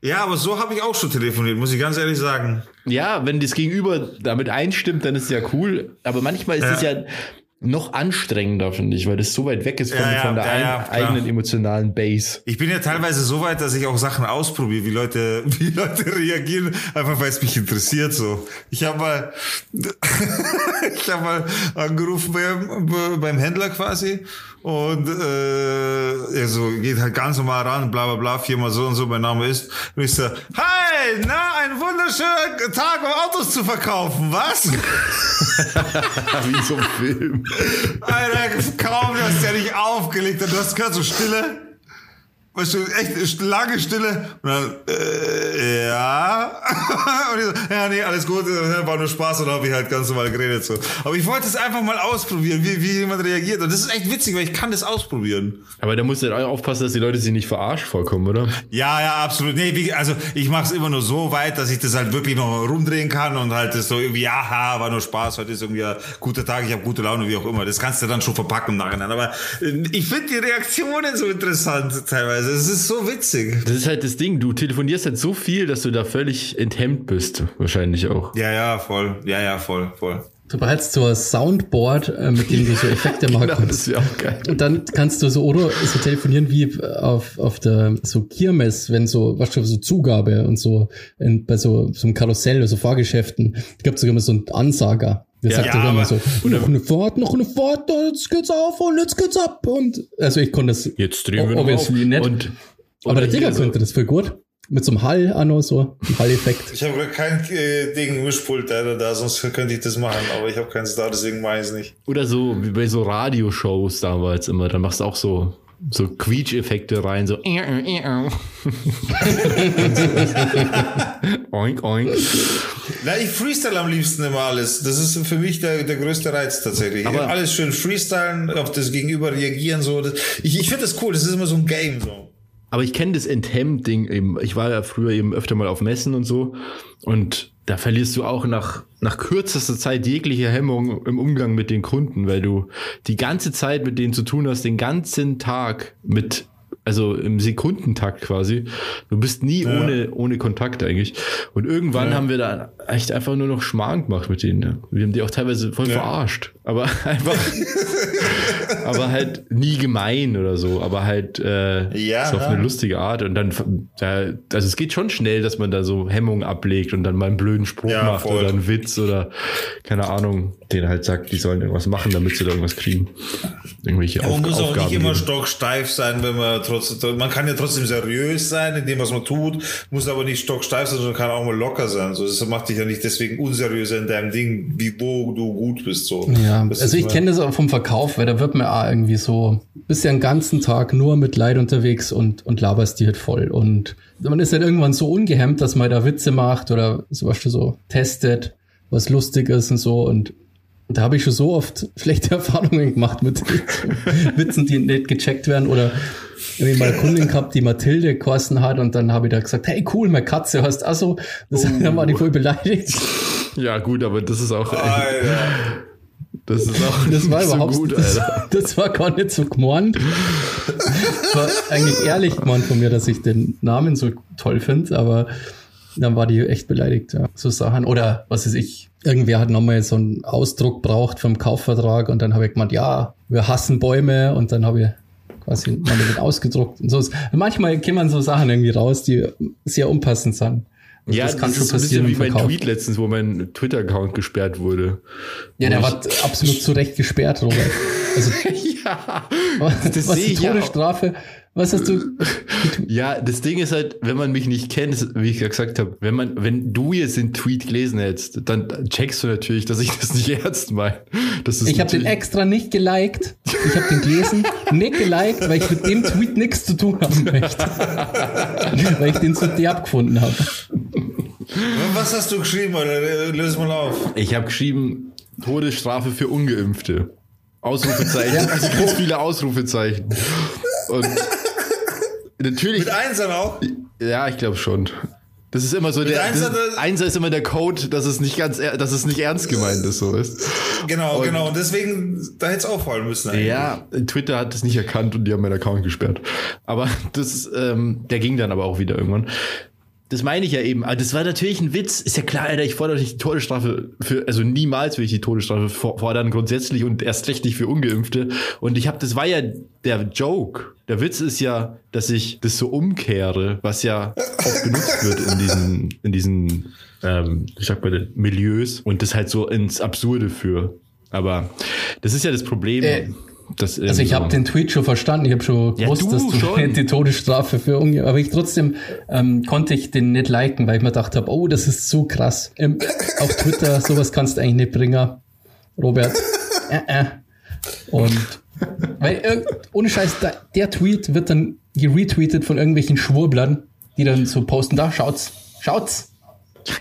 Ja, aber so habe ich auch schon telefoniert, muss ich ganz ehrlich sagen. Ja, wenn das Gegenüber damit einstimmt, dann ist es ja cool. Aber manchmal ist es ja. ja noch anstrengender, finde ich, weil das so weit weg ist von, ja, ja, von der ja, eigenen emotionalen Base. Ich bin ja teilweise so weit, dass ich auch Sachen ausprobiere, wie Leute, [laughs] wie Leute reagieren, einfach weil es mich interessiert. So, ich habe mal, [laughs] ich habe mal angerufen beim, beim Händler quasi und äh, er so geht halt ganz normal ran, bla bla bla, viermal so und so, mein Name ist. Und ich so, hi, na, ein wunderschöner Tag, um Autos zu verkaufen, was? [laughs] Wie so ein Film. Alter, kaum, dass der nicht aufgelegt hat. Du hast gehört, so Stille weißt du, echt lange Stille. Und dann, äh, ja. [laughs] und ich so, ja, nee, alles gut, war nur Spaß und habe ich halt ganz normal geredet so. Aber ich wollte es einfach mal ausprobieren, wie, wie jemand reagiert. Und das ist echt witzig, weil ich kann das ausprobieren. Aber da musst du halt auch aufpassen, dass die Leute sich nicht verarscht vorkommen, oder? Ja, ja, absolut. Nee, wie, also ich mache es immer nur so weit, dass ich das halt wirklich noch rumdrehen kann und halt das so irgendwie, aha, war nur Spaß, heute ist irgendwie ein guter Tag, ich habe gute Laune, wie auch immer. Das kannst du dann schon verpacken im Nachhinein. Aber äh, ich finde die Reaktionen so interessant teilweise. Also es ist so witzig. Das ist halt das Ding. Du telefonierst halt so viel, dass du da völlig enthemmt bist. Wahrscheinlich auch. Ja, ja, voll. Ja, ja, voll, voll. Du behältst so ein Soundboard, äh, mit dem du so Effekte machen Genau, kannst. das wäre auch geil. Und dann kannst du so oder so telefonieren wie auf, auf der so Kirmes, wenn so, was schon so Zugabe und so in, bei so, so einem Karussell oder so Fahrgeschäften, gibt es immer so einen Ansager. Der Ja, sagt ja, immer so, noch eine Fahrt, noch eine Fahrt, jetzt geht's auf und jetzt geht's ab. Und also ich konnte das Jetzt drehen wir noch obviously auf. nicht. Und, aber der Digger so- könnte das voll gut. Mit so einem Hall auch noch so, ein Hall-Effekt. Ich habe kein äh, Ding, Mischpult leider da, sonst könnte ich das machen, aber ich habe keins da, deswegen mache ich es nicht. Oder so, wie bei so Radioshows damals immer, da machst du auch so, so Quietsch-Effekte rein, so. [laughs] oink, oink. Na, ich freestyle am liebsten immer alles. Das ist für mich der, der größte Reiz tatsächlich. Aber- alles schön freestylen, auf das Gegenüber reagieren, so. Das, ich ich finde das cool, das ist immer so ein Game, so. Aber ich kenne das Enthemd-Ding eben. Ich war ja früher eben öfter mal auf Messen und so. Und da verlierst du auch nach, nach kürzester Zeit jegliche Hemmung im Umgang mit den Kunden, weil du die ganze Zeit mit denen zu tun hast, den ganzen Tag mit, also im Sekundentakt quasi. Du bist nie Ja. ohne, ohne Kontakt eigentlich. Und irgendwann Ja. haben wir da echt einfach nur noch Schmarrn gemacht mit denen. Ne? Wir haben die auch teilweise voll Ja. verarscht. Aber [laughs] einfach, aber halt nie gemein oder so. Aber halt, äh, Ja, so auf eine lustige Art. Und dann, da, also es geht schon schnell, dass man da so Hemmungen ablegt und dann mal einen blöden Spruch Ja, macht voll. oder einen Witz oder keine Ahnung, den halt sagt, die sollen irgendwas machen, damit sie da irgendwas kriegen. Irgendwelche Man Auf muss auch Aufgaben nicht immer stocksteif sein, wenn man trotzdem, man kann ja trotzdem seriös sein in dem, was man tut, muss aber nicht stocksteif sein, sondern kann auch mal locker sein. So, das macht dich ja nicht deswegen unseriöser in deinem Ding, wie wo du gut bist, so. Ja, Das also ich kenne das auch vom Verkauf, weil da wird man auch irgendwie so, bist ja den ganzen Tag nur mit Leid unterwegs und, und laberst die halt voll. Und man ist halt irgendwann so ungehemmt, dass man da Witze macht oder zum Beispiel so testet, was lustig ist und so. Und da habe ich schon so oft schlechte [laughs] Erfahrungen gemacht mit [laughs] Witzen, die nicht gecheckt werden. Oder irgendwie mal eine Kundin gehabt, die Mathilde geheißen hat und dann habe ich da gesagt, hey cool, meine Katze heißt also. Das, [laughs] Dann war die voll beleidigt. Ja, gut, aber das ist auch, Alter. das ist auch Das war nicht so überhaupt gut, das, Alter. das war gar nicht so gemeint. Das war eigentlich ehrlich gemeint von mir, dass ich den Namen so toll finde, aber dann war die echt beleidigt, ja. So Sachen. Oder was weiß ich, irgendwer hat nochmal so einen Ausdruck braucht vom Kaufvertrag und dann habe ich gemeint, ja, wir hassen Bäume und dann habe ich quasi mal mit ausgedruckt und so. Manchmal kommen so Sachen irgendwie raus, die sehr unpassend sind. Und Ja, das, ist ein bisschen wie mein Tweet letztens, wo mein Twitter-Account gesperrt wurde. Ja, der war absolut zu Recht gesperrt, Robert. [laughs] Also, ja, was, das was die ich ja. Todesstrafe? Was hast du? [laughs] Ja, das Ding ist halt, wenn man mich nicht kennt, wie ich ja gesagt habe, wenn man, wenn du jetzt den Tweet gelesen hättest, dann checkst du natürlich, dass ich das nicht [laughs] ernst meine. Ich habe den extra nicht geliked. Ich habe den gelesen, [laughs] nicht geliked, weil ich mit dem Tweet nichts zu tun haben möchte. weil ich den so derb gefunden habe. Was hast du geschrieben, Alter? Löse mal auf. Ich habe geschrieben, Todesstrafe für Ungeimpfte. Ausrufezeichen, also ganz viele Ausrufezeichen. Und natürlich, Mit Einsern auch? ja, ich glaube schon. Das ist immer so der, Einser, das, Einser ist immer der Code, dass es nicht ganz, dass es nicht ernst gemeint ist, so ist. Genau, Und- genau. Und deswegen, da hätte es auffallen müssen eigentlich. Ja, Twitter hat es nicht erkannt und die haben meinen Account gesperrt. Aber das, ähm, der ging dann aber auch wieder irgendwann. Das meine ich ja eben. Aber das war natürlich ein Witz. Ist ja klar, Alter, ich fordere nicht die Todesstrafe für, also niemals will ich die Todesstrafe for- fordern, grundsätzlich und erst recht nicht für Ungeimpfte. Und ich habe, das war ja der Joke. Der Witz ist ja, dass ich das so umkehre, was ja auch benutzt wird in diesen, in diesen, ähm, ich sag mal, Milieus und das halt so ins Absurde für. Aber das ist ja das Problem. Äh, Also ich habe den Tweet schon verstanden. Ich habe schon Ja, gewusst, du dass du schon. die Todesstrafe für Unge... Aber ich trotzdem ähm, konnte ich den nicht liken, weil ich mir gedacht habe, oh, das ist so krass. Ähm, auf Twitter, [laughs] sowas kannst du eigentlich nicht bringen. Robert. äh, äh. Und weil irg- ohne Scheiß, da, der Tweet wird dann geretweetet von irgendwelchen Schwurblern, die dann so posten, da schaut's, schaut's.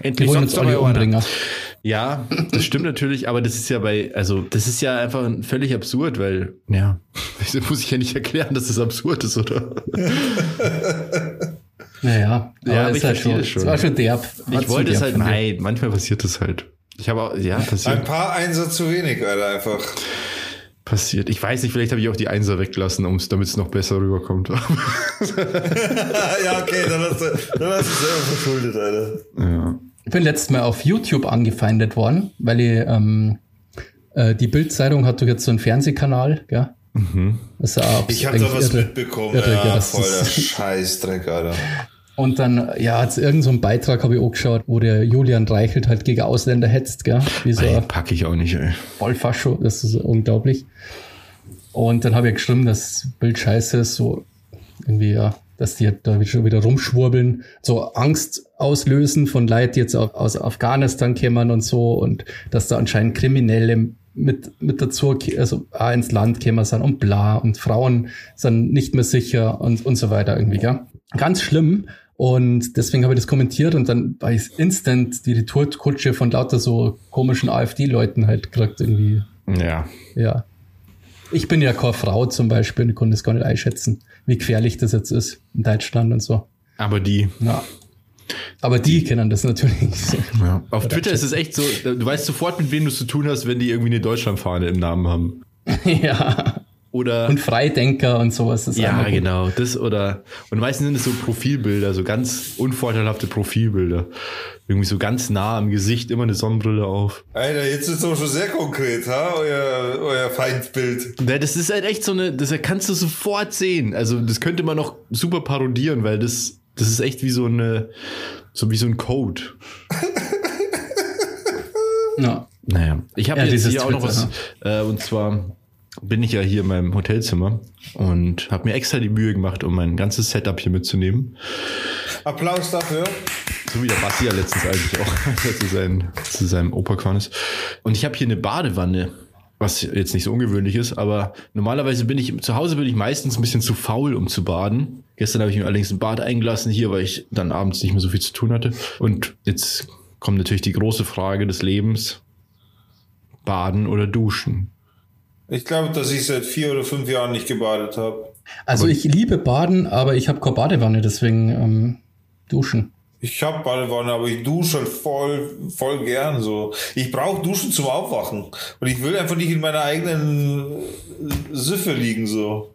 Die Endlich wollen sagt's uns alle aber einer. Ja, das stimmt natürlich, aber das ist ja bei, also das ist ja einfach völlig absurd, weil, ja, das muss ich ja nicht erklären, dass das absurd ist, oder? [laughs] Naja, Ja, aber ist ich halt verstehe schon, das schon. Es war schon derb. War Ich wollte es halt, nein, manchmal passiert das halt. Ich habe auch, ja, Ein passiert, paar Einser zu wenig, Alter, einfach. passiert. Ich weiß nicht, vielleicht habe ich auch die Einser weggelassen, damit es noch besser rüberkommt. [laughs] ja, okay, dann hast du, dann hast du selber verschuldet, Alter. ja. Ich bin letztes Mal auf YouTube angefeindet worden, weil ich ähm, Äh, die Bild-Zeitung hat doch jetzt so einen Fernsehkanal, gell? Mhm. Das ist ja Ich habe da was irre. mitbekommen. irre, ja, gell, das voll der ist- [laughs] Scheißdreck, Alter. Und dann, ja, hat irgendeinen so einen Beitrag habe ich auch geschaut, wo der Julian Reichelt halt gegen Ausländer hetzt, gell? Wie so Ey, pack ich auch nicht, ey. Vollfascho, das ist unglaublich. Und dann habe ich geschrieben, dass Bild scheiße ist, so irgendwie, ja, dass die da schon wieder rumschwurbeln, so Angst auslösen von Leuten, die jetzt au- aus Afghanistan kämen und so und dass da anscheinend Kriminelle mit, mit dazu, also auch ins Land kämen sind und bla und Frauen sind nicht mehr sicher und, und so weiter irgendwie, gell? Ganz schlimm. Und deswegen habe ich das kommentiert und dann war ich instant die Retourkutsche von lauter so komischen AfD-Leuten halt gekriegt irgendwie. Ja. Ja. Ich bin ja keine Frau zum Beispiel und konnte es gar nicht einschätzen, wie gefährlich das jetzt ist in Deutschland und so. Aber die. Ja. Aber die kennen das natürlich. Ja. Auf Twitter ist es echt so, du weißt sofort, mit wem du es zu tun hast, wenn die irgendwie eine Deutschlandfahne im Namen haben. [laughs] ja. Oder. Und Freidenker und sowas. ist ja, genau. Das oder. Und meistens sind es so Profilbilder, so ganz unvorteilhafte Profilbilder. Irgendwie so ganz nah am Gesicht, immer eine Sonnenbrille auf. Alter, jetzt ist es aber schon sehr konkret, ha? Euer, euer Feindbild. Ja, das ist halt echt so eine, das kannst du sofort sehen. Also, das könnte man noch super parodieren, weil das, das ist echt wie so eine, so wie so ein Code. [laughs] Ja. Naja, ich habe Ja, jetzt dieses hier auch noch was, Twitter, äh, und zwar bin ich ja hier in meinem Hotelzimmer und habe mir extra die Mühe gemacht, um mein ganzes Setup hier mitzunehmen. Applaus dafür. So wie der Basti ja letztens eigentlich auch [laughs] zu, sein, zu seinem Opa gefahren ist. Und ich habe hier eine Badewanne, was jetzt nicht so ungewöhnlich ist, aber normalerweise bin ich, zu Hause bin ich meistens ein bisschen zu faul, um zu baden. Gestern habe ich mir allerdings ein Bad eingelassen hier, weil ich dann abends nicht mehr so viel zu tun hatte. Und jetzt kommt natürlich die große Frage des Lebens. Baden oder duschen? Ich glaube, dass ich seit vier oder fünf Jahren nicht gebadet habe. Also ich liebe Baden, aber ich habe keine Badewanne, deswegen ähm, duschen. Ich habe Badewanne, aber ich dusche halt voll, voll gern so. Ich brauche Duschen zum Aufwachen. Und ich will einfach nicht in meiner eigenen Süffe liegen so.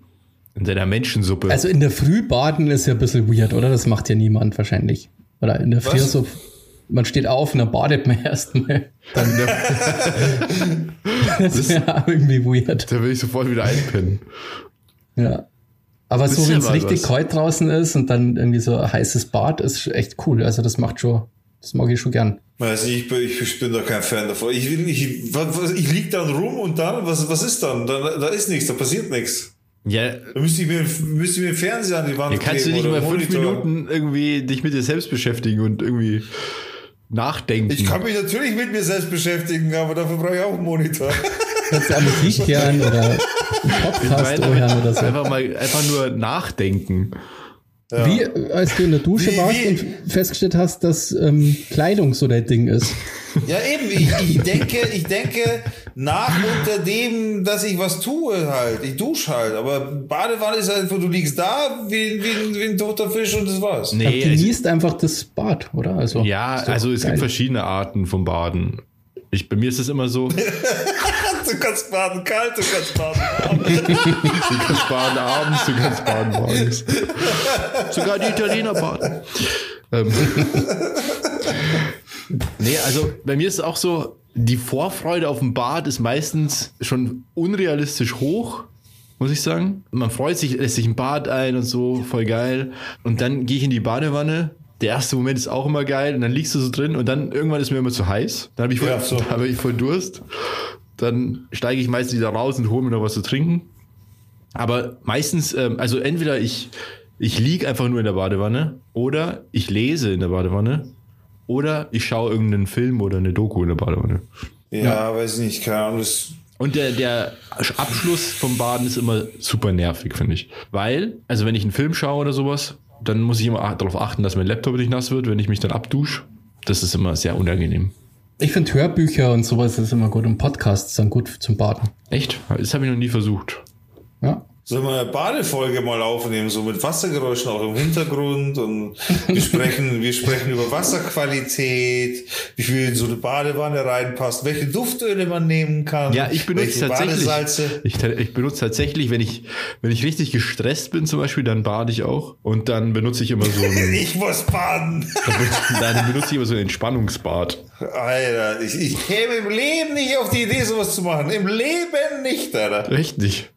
In deiner Menschensuppe. Also in der Früh baden ist ja ein bisschen weird, oder? Das macht ja niemand wahrscheinlich. Oder in der Früh Was? so, man steht auf und dann badet man [laughs] erstmal. Dann, [laughs] das ist ja irgendwie weird. da will ich sofort wieder einpennen. Ja. Aber so, wenn es richtig was. kalt draußen ist und dann irgendwie so ein heißes Bad, ist echt cool. Also das macht schon, das mag ich schon gern. Also ich bin, ich bin da kein Fan davon. Ich, will- ich, was, ich lieg dann rum und dann, was, was ist dann? Da, da ist nichts, da passiert nichts. Ja, Da müsste ich mir, müsste ich mir einen Fernseher an die Wand Ja, kannst du nicht mal fünf Monitor. Minuten irgendwie dich mit dir selbst beschäftigen und irgendwie nachdenken? Ich kann mich natürlich mit mir selbst beschäftigen, aber dafür brauche ich auch einen Monitor. Kannst du auch Musik hören oder einen Podcast hören oder so. Einfach mal einfach nur nachdenken. Wie, äh, als du in der Dusche Wie- warst wie- und festgestellt hast, dass ähm, Kleidung so dein Ding ist. Ja, eben, ich, ich denke, ich denke nach unter dem, dass ich was tue halt. Ich dusche halt. Aber Badewanne ist einfach, du liegst da wie, wie, ein- wie ein toter Fisch und das war's. Nee, es, genießt einfach das Bad, oder? Also, ja, also es geil. gibt verschiedene Arten vom Baden. Ich, bei mir ist es immer so, [laughs] du Du kannst baden kalt, du kannst baden warm. kannst baden abends, du kannst baden morgens. Sogar die Italiener baden. Ähm. nee, also bei mir ist es auch so, die Vorfreude auf ein Bad ist meistens schon unrealistisch hoch, muss ich sagen. Man freut sich, lässt sich ein Bad ein und so, voll geil. Und dann gehe ich in die Badewanne. Der erste Moment ist auch immer geil und dann liegst du so drin und dann irgendwann ist mir immer zu heiß. Dann habe ich, voll- Ja, so. hab ich voll Durst. Dann steige ich meistens wieder raus und hole mir noch was zu trinken. Aber meistens, ähm, also entweder ich, ich liege einfach nur in der Badewanne oder ich lese in der Badewanne oder ich schaue irgendeinen Film oder eine Doku in der Badewanne. Ja, weiß nicht, keine Ahnung. Das, Und der, der Abschluss vom Baden ist immer super nervig, finde ich. Weil, also wenn ich einen Film schaue oder sowas, dann muss ich immer darauf achten, dass mein Laptop nicht nass wird, wenn ich mich dann abdusche. Das ist immer sehr unangenehm. Ich finde Hörbücher und sowas ist immer gut und Podcasts sind gut zum Baden. Echt? Das habe ich noch nie versucht. Ja. Sollen wir eine Badefolge mal aufnehmen, so mit Wassergeräuschen auch im Hintergrund und wir sprechen, wir sprechen über Wasserqualität, wie viel in so eine Badewanne reinpasst, welche Duftöle man nehmen kann. Ja, ich benutze tatsächlich. Ich, ich benutze tatsächlich, wenn ich, wenn ich richtig gestresst bin zum Beispiel, dann bade ich auch. Und dann benutze ich immer so [laughs] ein, Ich muss baden. dann benutze ich immer so ein Entspannungsbad. Alter, ich, ich käme im Leben nicht auf die Idee, sowas zu machen. Im Leben nicht, Alter. Echt nicht.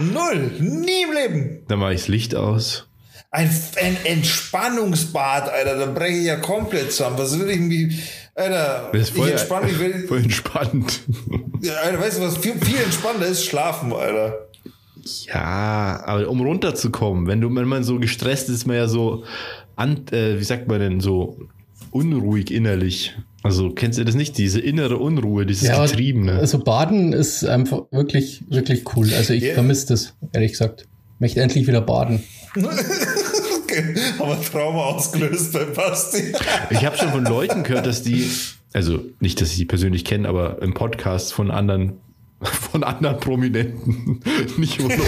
Null. Nie im Leben. Dann mache ich das Licht aus. Ein, ein Entspannungsbad, Alter, da breche ich ja komplett zusammen. Was will ich mich, Alter, Das ist voll, ich entspanne mich, wenn, voll entspannt. [laughs] ja, Alter, weißt du, was viel, viel entspannter ist? Schlafen, Alter. Ja, aber um runterzukommen, wenn du, wenn man so gestresst ist, ist man ja so, an, äh, wie sagt man denn, so unruhig innerlich. Also kennst du das nicht? Diese innere Unruhe, dieses Ja, Getriebene. also Baden ist einfach wirklich, wirklich cool. Also ich Ja. vermisse das, ehrlich gesagt. Möchte endlich wieder baden. [laughs] Okay, haben wir Trauma ausgelöst bei Basti. [laughs] Ich habe schon von Leuten gehört, dass die, also nicht, dass ich die persönlich kenne, aber im Podcast von anderen, [laughs] von anderen Prominenten, nicht von uns.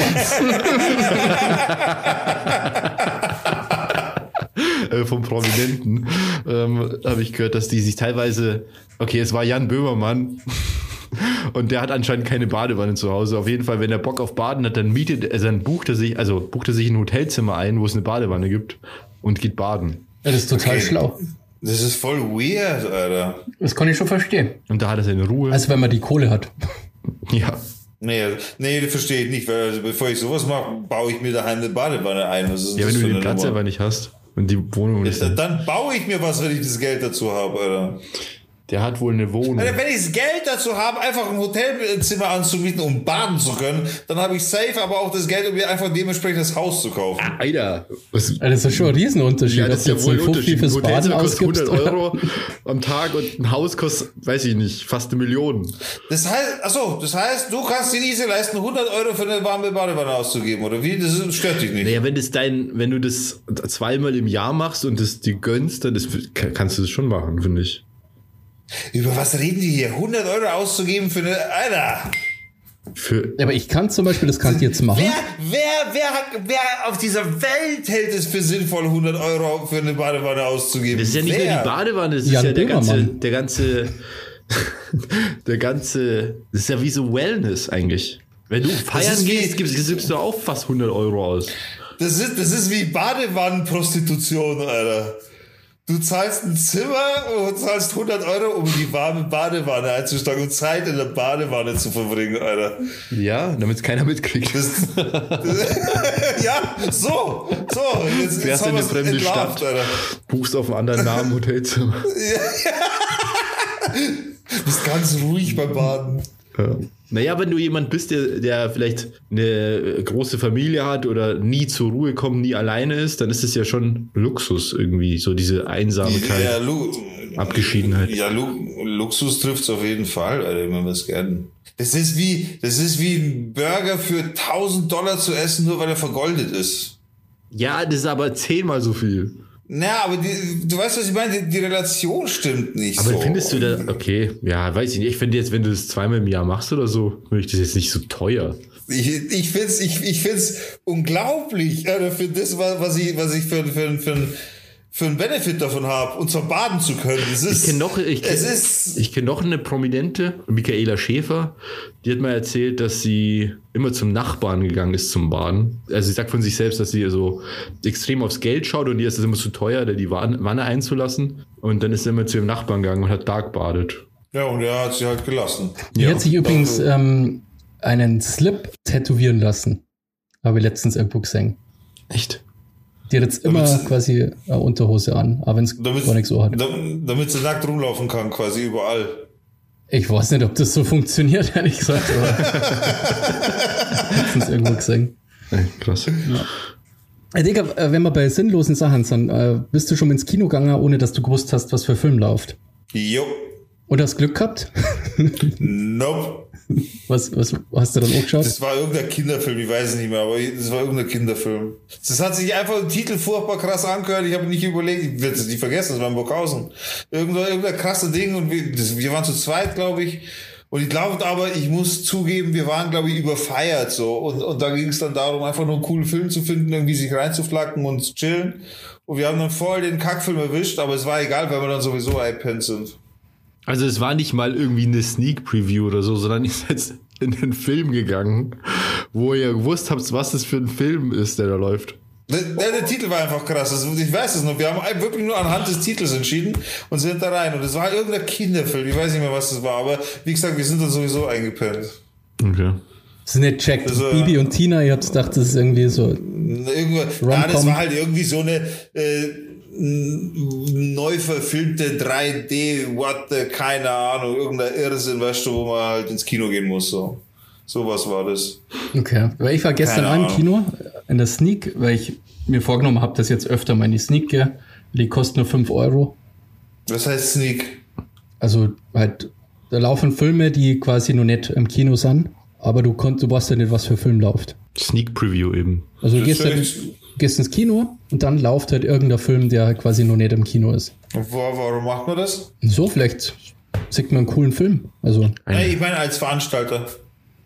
Äh, vom Prominenten [laughs] ähm, habe ich gehört, dass die sich teilweise, okay, es war Jan Böhmermann [laughs] und der hat anscheinend keine Badewanne zu Hause. Auf jeden Fall, wenn er Bock auf Baden hat, dann mietet, also dann bucht er sich, also bucht er sich ein Hotelzimmer ein, wo es eine Badewanne gibt und geht baden. Ja, das ist total Okay. schlau. Das ist voll weird, Alter. Das kann ich schon verstehen. Und da hat er seine Ruhe. Also wenn man die Kohle hat. [laughs] ja. Nee, nee, das verstehe ich nicht, weil also bevor ich sowas mache, baue ich mir daheim eine Badewanne ein. Was ist Ja, wenn du den Platz Nummer? aber nicht hast und die Wohnung nicht. Ja, Dann baue ich mir was, wenn ich das Geld dazu habe, Alter. Der hat wohl eine Wohnung. Alter, wenn ich das Geld dazu habe, einfach ein Hotelzimmer anzumieten, um baden zu können, dann habe ich safe aber auch das Geld, um mir einfach dementsprechend das Haus zu kaufen. Alter, was, Also das ist schon ein Riesenunterschied. ja, das ist ja wohl ein Unterschied. Ein fürs Baden Hotelzimmer kostet ausgibst. 100 Euro am Tag und ein Haus kostet, weiß ich nicht, fast eine Million. Das heißt, achso, das heißt, du kannst dir easy leisten, 100 Euro für eine warme Badewanne auszugeben, oder wie? Das ist- stört dich nicht. Naja, wenn das dein, wenn du das zweimal im Jahr machst und das dir gönnst, dann das, kannst du das schon machen, finde ich. Über was reden die hier? 100 Euro auszugeben für eine, Alter! Für, Aber ich kann zum Beispiel, das kann ich jetzt machen. Wer, wer, wer, wer auf dieser Welt hält es für sinnvoll, 100 Euro für eine Badewanne auszugeben? das ist ja nicht wer? nur die Badewanne, das Jan ist ja der ganze, der ganze, [laughs] der ganze, das ist ja wie so Wellness eigentlich. Wenn du feiern gehst, gibst, gibst du auch fast 100 Euro aus. Das ist, das ist wie Badewannenprostitution, Alter. Du zahlst ein Zimmer und zahlst 100 Euro, um die warme Badewanne einzusteigen und Zeit in der Badewanne zu verbringen, Alter. Ja, damit es keiner mitkriegt. Das, [laughs] ja, so, so. Jetzt, jetzt Fährst haben in eine fremde entlarvt, Stadt, Alter. buchst auf einen anderen Namen Hotelzimmer. [laughs] Bist ganz ruhig beim Baden. Ja. Naja, wenn du jemand bist, der, der vielleicht eine große Familie hat oder nie zur Ruhe kommt, nie alleine ist, dann ist es ja schon Luxus irgendwie, so diese Einsamkeit. Ja, Lu Abgeschiedenheit. Ja, Lu Luxus trifft's auf jeden Fall, Alter, wenn wir es gern. Das ist wie, das ist wie ein Burger für 1000 Dollar zu essen, nur weil er vergoldet ist. Ja, das ist aber zehnmal so viel. Na, aber die, du weißt, was ich meine? Die, die Relation stimmt nicht Aber so. findest du da, okay, ja, weiß ich nicht. Ich finde jetzt, wenn du das zweimal im Jahr machst oder so, finde ich das jetzt nicht so teuer. Ich, ich find's, ich, ich find's unglaublich, Alter, für das, wa- was ich, was ich für, für, für, für einen Benefit davon habe, und zwar baden zu können. Das ist, Ich kenne noch, ich es kenn, ist, ich kenn noch eine Prominente, Michaela Schäfer, die hat mal erzählt, dass sie immer zum Nachbarn gegangen ist zum Baden. Also sie sagt von sich selbst, dass sie so extrem aufs Geld schaut und ihr ist es immer zu teuer, da die Wan- Wanne einzulassen. Und dann ist sie immer zu ihrem Nachbarn gegangen und hat da gebadet. ja, und er hat sie halt gelassen. Die hat sich übrigens ähm, einen Slip tätowieren lassen. Habe ich letztens irgendwo gesehen. Echt? Die hat jetzt immer Damit's- quasi eine Unterhose an, aber wenn es Damit, gar nichts so hat. dam- damit sie nackt rumlaufen kann, quasi überall. Ich weiß nicht, ob das so funktioniert, [laughs] ehrlich gesagt. Aber letztens irgendwo gesehen. Ey, krass. Ich denke, äh, wenn wir bei sinnlosen Sachen sind, äh, bist du schon ins Kino gegangen, ohne dass du gewusst hast, was für Film läuft? Jo. Und hast Glück gehabt? [laughs] Nope. Was, was hast du dann auch geschaut? Das war irgendein Kinderfilm, ich weiß es nicht mehr, aber das war irgendein Kinderfilm. Das hat sich einfach im Titel furchtbar krass angehört. Ich habe nicht überlegt, ich werde es nicht vergessen, das war in Burghausen. Irgendein, irgendein krasse Ding und wir, das, wir waren zu zweit, glaube ich. Und ich glaube aber, ich muss zugeben, wir waren, glaube ich, überfeiert so. Und, und da ging es dann darum, einfach nur einen coolen Film zu finden, irgendwie sich reinzuflacken und zu chillen. Und wir haben dann voll den Kackfilm erwischt, aber es war egal, weil wir dann sowieso einpennt sind. Also es war nicht mal irgendwie eine Sneak Preview oder so, sondern [laughs] ihr seid in den Film gegangen, wo ihr gewusst habt, was das für ein Film ist, der da läuft. Der, der, Titel war einfach krass. Ich weiß es noch. Wir haben wirklich nur anhand des Titels entschieden und sind da rein. Und es war irgendein Kinderfilm. Ich weiß nicht mehr, was das war. Aber wie gesagt, wir sind dann sowieso eingepennt. Okay. Das ist nicht Jack, also, Bibi und Tina. Ihr habt gedacht, das ist irgendwie so. Irgendwo, ja, das war halt irgendwie so eine äh, neu verfilmte 3D, what the, keine Ahnung, irgendein Irrsinn, weißt du, wo man halt ins Kino gehen muss. So. Sowas war das. Okay. Weil ich war gestern Keine im Kino in der Sneak, weil ich mir vorgenommen habe, dass jetzt öfter mal in die Sneak gehe. Die kostet nur 5 Euro. Was heißt Sneak? Also halt, da laufen Filme, die quasi noch nicht im Kino sind, aber du konntest, du weißt ja nicht, was für Film läuft. Sneak Preview eben. Also du gehst, gehst ins Kino und dann läuft halt irgendein Film, der halt quasi noch nicht im Kino ist. Warum macht man das? So, vielleicht sieht man einen coolen Film. Also. Hey, ich meine als Veranstalter.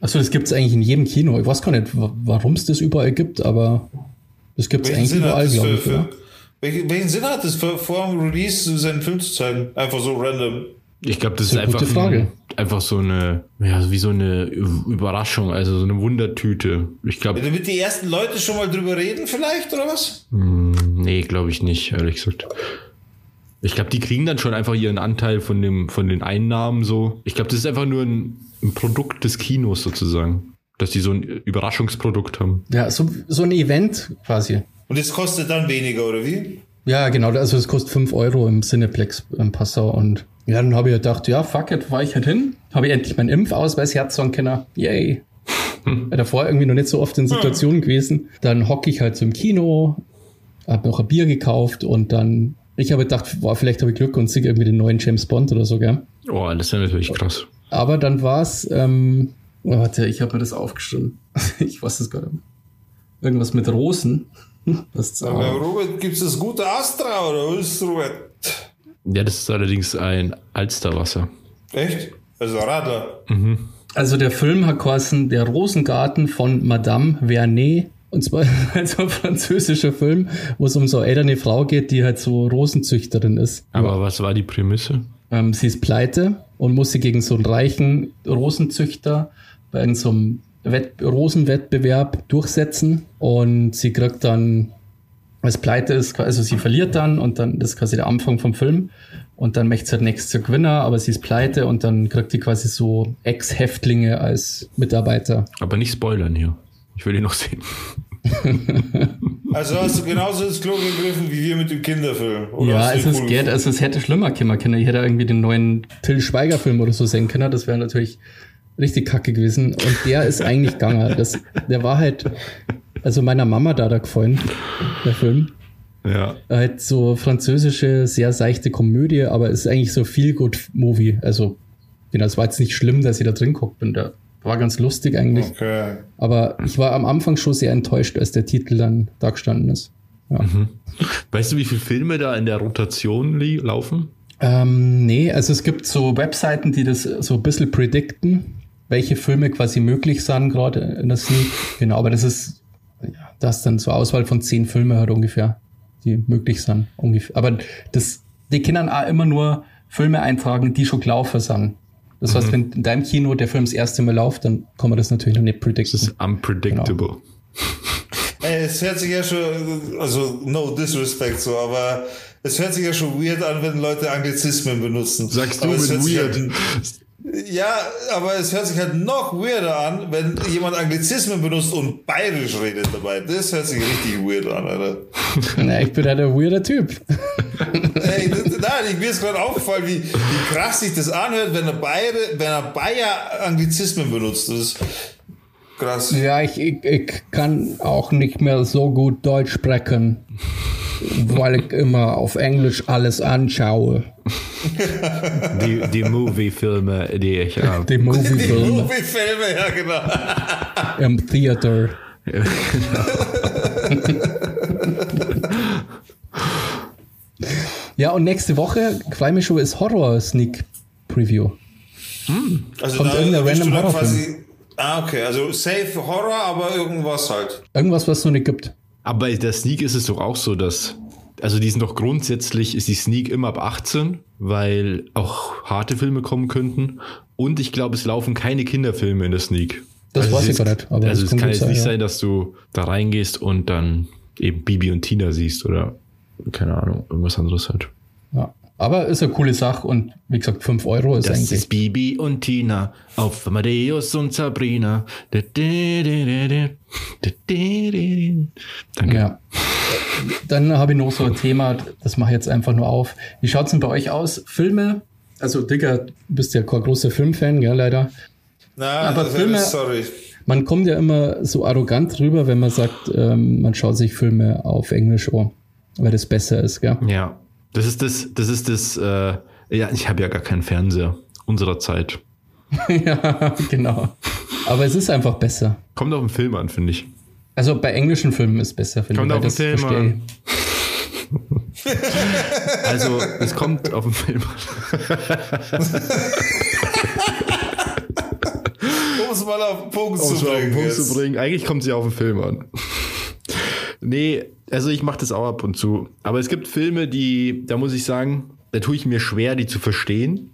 Achso, das gibt es eigentlich in jedem Kino. Ich weiß gar nicht, warum es das überall gibt, aber das gibt es eigentlich Sinn überall, glaube ich. Für, welchen, Sinn hat es vor dem Release seinen Film zu zeigen? Einfach so random. Ich glaube, das, das, ist, einfach, ein, einfach so eine, ja, wie so eine Überraschung, also so eine Wundertüte. Ich glaube. Ja, damit die ersten Leute schon mal drüber reden, vielleicht, oder was? Hm, nee, glaube ich nicht, ehrlich gesagt. Ich glaube, die kriegen dann schon einfach ihren Anteil von dem, von den Einnahmen so. Ich glaube, das ist einfach nur ein, ein Produkt des Kinos sozusagen. Dass die so ein Überraschungsprodukt haben. Ja, so, so ein Event quasi. Und es kostet dann weniger, oder wie? Ja, genau. Also es kostet 5 Euro im Cineplex in Passau. Und ja, dann habe ich gedacht, ja, fuck it, fahre ich halt hin. Habe ich endlich meinen Impfausweis herzogen können. Yay. [laughs] Hm. Davor irgendwie noch nicht so oft in Situationen gewesen. Dann hocke ich halt so im Kino, habe noch ein Bier gekauft und dann ich habe gedacht, boah, vielleicht habe ich Glück und sehe irgendwie den neuen James Bond oder so, gell? Oh, das wäre natürlich krass. Aber dann war es, ähm, oh, warte, ich habe mir das aufgeschrieben. [laughs] ich weiß das gerade. Irgendwas mit Rosen. [laughs] Das Aber Robert, gibt es das gute Astra oder was ist Robert? Ja, das ist allerdings ein Alsterwasser. Echt? Also Radler. Mhm. Also der Film hat geheißen Der Rosengarten von Madame Vernet und zwar [laughs] so ein französischer Film, wo es um so eine ältere Frau geht, die halt so Rosenzüchterin ist. Aber ja. was war die Prämisse? Ähm, sie ist pleite und muss sie gegen so einen reichen Rosenzüchter bei so Rosenwettbewerb durchsetzen. Und sie kriegt dann, als pleite ist, also sie verliert dann und dann, das ist quasi der Anfang vom Film. Und dann möchte sie halt nächstes Gewinner, aber sie ist pleite und dann kriegt sie quasi so Ex-Häftlinge als Mitarbeiter. Aber nicht spoilern hier. Ich will ihn noch sehen. [laughs] Also hast du genauso ins Klo gegriffen wie wir mit dem Kinderfilm. Oder ja, es, geht, also es hätte schlimmer kommen können. Ich hätte irgendwie den neuen Till Schweiger Film oder so sehen können. Das wäre natürlich richtig kacke gewesen. Und der ist eigentlich gegangen. Das, der war halt, also meiner Mama da da gefallen, der Film. Ja. Halt so französische, sehr seichte Komödie, aber es ist eigentlich so viel good Movie. Also, genau, es war jetzt nicht schlimm, dass ich da drin guckt bin. Der war ganz lustig eigentlich. Okay. Aber ich war am Anfang schon sehr enttäuscht, als der Titel dann da gestanden ist. Ja. Mhm. Weißt du, wie viele Filme da in der Rotation laufen? Ähm, nee, also es gibt so Webseiten, die das so ein bisschen predikten, welche Filme quasi möglich sind, gerade in der Sneak. Genau, aber das ist, das ist dann so Auswahl von zehn Filmen halt ungefähr, die möglich sind. Ungefähr. Aber das, die können auch immer nur Filme eintragen, die schon gelaufen sind. Das heißt, mhm. wenn in deinem Kino der Film das erste Mal läuft, dann kann man das natürlich noch nicht predikten. Das ist unpredictable. Genau. Ey, es hört sich ja schon, also no disrespect so, aber es hört sich ja schon weird an, wenn Leute Anglizismen benutzen. Sagst du aber mit weird? Halt, ja, aber es hört sich halt noch weirder an, wenn jemand Anglizismen benutzt und bayerisch redet dabei. Das hört sich richtig weird an, Alter. [laughs] Na, ich bin halt ein weirder Typ. [laughs] Ey, nein, ich mir ist gerade aufgefallen, wie, wie krass sich das anhört, wenn ein Bayer, wenn ein Bayer Anglizismen benutzt. Das ist krass. Ja, ich, ich, ich kann auch nicht mehr so gut Deutsch sprechen, weil ich immer auf Englisch alles anschaue. [laughs] Die, die Movie-Filme, die ich habe. Die Movie-Filme. [laughs] Die Movie-Filme, ja, genau. [laughs] Im Theater. Ja, genau. ja, und nächste Woche, Crime Show ist Horror-Sneak Preview. Also Kommt irgendein random dann Horrorfilm. Ah, okay. Also safe Horror, aber irgendwas halt. Irgendwas, was es noch nicht gibt. Aber bei der Sneak ist es doch auch so, dass. Also die sind doch grundsätzlich, ist die Sneak immer ab 18, weil auch harte Filme kommen könnten. Und ich glaube, es laufen keine Kinderfilme in der Sneak. Das also weiß ich gar nicht, aber also es kann kann jetzt sein, nicht ja. sein, dass du da reingehst und dann eben Bibi und Tina siehst oder keine Ahnung, irgendwas anderes halt. Ja. Aber ist eine coole Sache und wie gesagt, 5 Euro ist Das eigentlich. ist Bibi und Tina auf Amadeus und Sabrina. Danke. Ja. Dann habe ich noch so ein Thema, das mache ich jetzt einfach nur auf. Wie schaut es denn bei euch aus? Filme? Also, Digga, du bist ja kein großer Filmfan, gell, leider. Na, Aber das- Filme- sorry. Man kommt ja immer so arrogant rüber, wenn man sagt, ähm, man schaut sich Filme auf Englisch an, weil das besser ist, gell? Ja, das ist das, das ist das, äh, ja, ich habe ja gar keinen Fernseher unserer Zeit. [laughs] ja, genau. Aber es ist einfach besser. Kommt auf den Film an, finde ich. Also bei englischen Filmen ist es besser, finde Kommt ich. auf weil den Film verstehe an. [laughs] Also, es kommt auf den Film an. [laughs] Um es mal auf den Punkt Um zu mal auf bringen. den Punkt zu bringen. Eigentlich kommt sie auf den Film an. Nee, also ich mache das auch ab und zu. Aber es gibt Filme, die, da muss ich sagen, da tue ich mir schwer, die zu verstehen.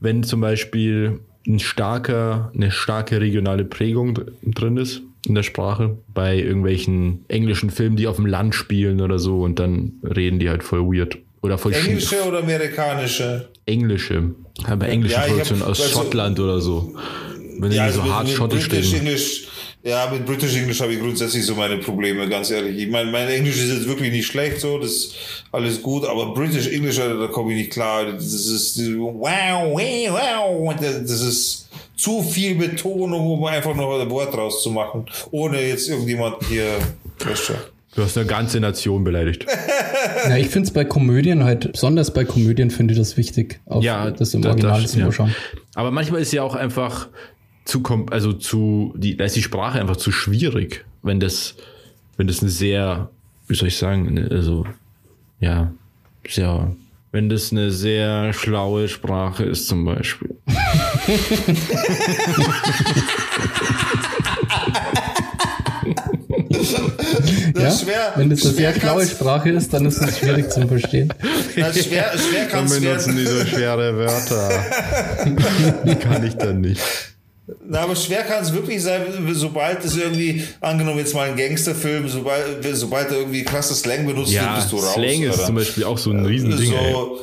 Wenn zum Beispiel ein starker, eine starke regionale Prägung dr- drin ist in der Sprache, bei irgendwelchen englischen Filmen, die auf dem Land spielen oder so und dann reden die halt voll weird. Oder voll schief. Englische oder amerikanische? Englische. Ja, bei englischen Ja, Produktionen aus also- Schottland oder so. Wenn die so also mit- hart schottisch reden. Ja, mit British English habe ich grundsätzlich so meine Probleme, ganz ehrlich. Ich meine, mein Englisch ist jetzt wirklich nicht schlecht, so, das ist alles gut, aber British English, da komme ich nicht klar. Das ist, wow, wow, wow, das ist zu viel Betonung, um einfach noch ein Wort rauszumachen, ohne jetzt irgendjemanden hier, du. Hast eine ganze Nation beleidigt. [laughs] Ja, ich finde es bei Komödien halt, besonders bei Komödien finde ich das wichtig, auf ja, das im Original das- zu ja. schauen. Aber manchmal ist ja auch einfach zu also zu die da ist die Sprache einfach zu schwierig, wenn das wenn das eine sehr wie soll ich sagen, eine- also ja, sehr wenn das eine sehr schlaue Sprache ist zum Beispiel. Das Ja? schwer. Wenn das eine sehr schlaue Sprache ist, dann ist es schwierig zu verstehen. das schwer, schwer kann es werden. diese schwere Wörter. die kann ich dann nicht. Na, aber schwer kann es wirklich sein, sobald es irgendwie, angenommen jetzt mal ein Gangsterfilm, sobald, sobald er irgendwie krasse Slang benutzt, Ja, bist du raus. Slang ist Alter. zum Beispiel auch so ein Riesending. ey. so,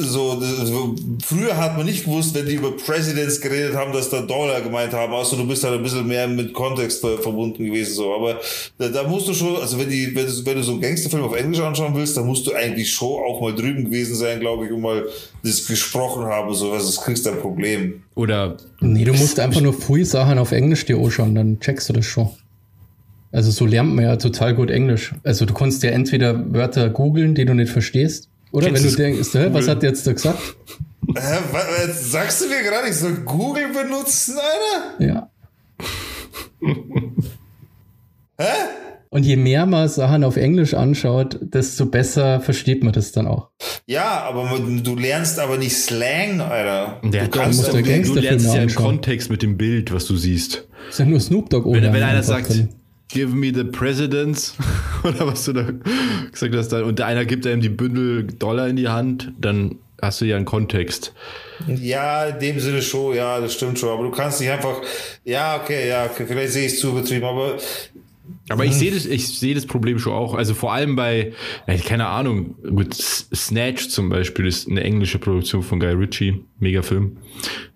so, so, früher hat man nicht gewusst, wenn die über Presidents geredet haben, dass da Dollar gemeint haben, außer du bist halt ein bisschen mehr mit Kontext ver- verbunden gewesen, so. Aber da, da musst du schon, also wenn die, wenn du, wenn du so einen Gangsterfilm auf Englisch anschauen willst, dann musst du eigentlich schon auch mal drüben gewesen sein, glaube ich, und mal das gesprochen haben, so, also das kriegst du ein Problem. Oder Nee, du musst einfach nur früh Sachen auf Englisch dir anschauen, dann checkst du das schon. Also so lernt man ja total gut Englisch. Also du kannst ja entweder Wörter googeln, die du nicht verstehst, oder Kennst wenn du denkst, hä, was hat der jetzt da gesagt? Wa- was, sagst du mir gerade, ich soll Google benutzen, Alter? Ja. Hä? Und je mehr man Sachen auf Englisch anschaut, desto besser versteht man das dann auch. Ja, aber man- du lernst aber nicht Slang, Alter. der du doch, du du, lernst ja im. Kontext mit dem Bild, was du siehst. Ist ja nur Snoop Dogg Wenn, ohne wenn einer einfach sagt, drin. Give me the presidents, [laughs] oder was du da gesagt hast, und der einer gibt einem die Bündel Dollar in die Hand, dann hast du ja einen Kontext. Ja, in dem Sinne schon, ja, das stimmt schon. Aber du kannst nicht einfach, ja, okay, ja, okay, vielleicht sehe ich es zu übertrieben, aber Aber ich sehe das, ich sehe das Problem schon auch. Also vor allem bei, keine Ahnung, gut, Snatch zum Beispiel ist eine englische Produktion von Guy Ritchie, mega Film.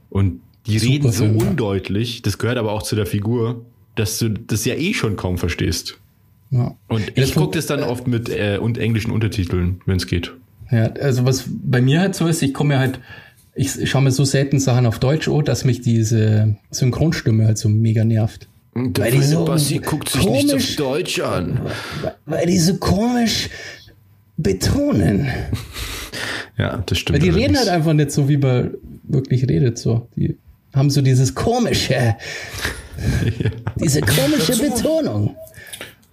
Und die Super reden so Film, undeutlich, das gehört aber auch zu der Figur, dass du das ja eh schon kaum verstehst. Ja. Und ich gucke das dann oft mit äh, und englischen Untertiteln, wenn es geht. Ja, also was bei mir halt so ist, ich komme halt, ich schaue mir so selten Sachen auf Deutsch an, dass mich diese Synchronstimme halt so mega nervt. Der die so Basti guckt sich nicht komisch- auf Deutsch an. Weil die so komisch betonen. Ja, das stimmt. Weil die reden allerdings. halt einfach nicht so, wie man wirklich redet. So. Die haben so dieses komische, diese komische Betonung.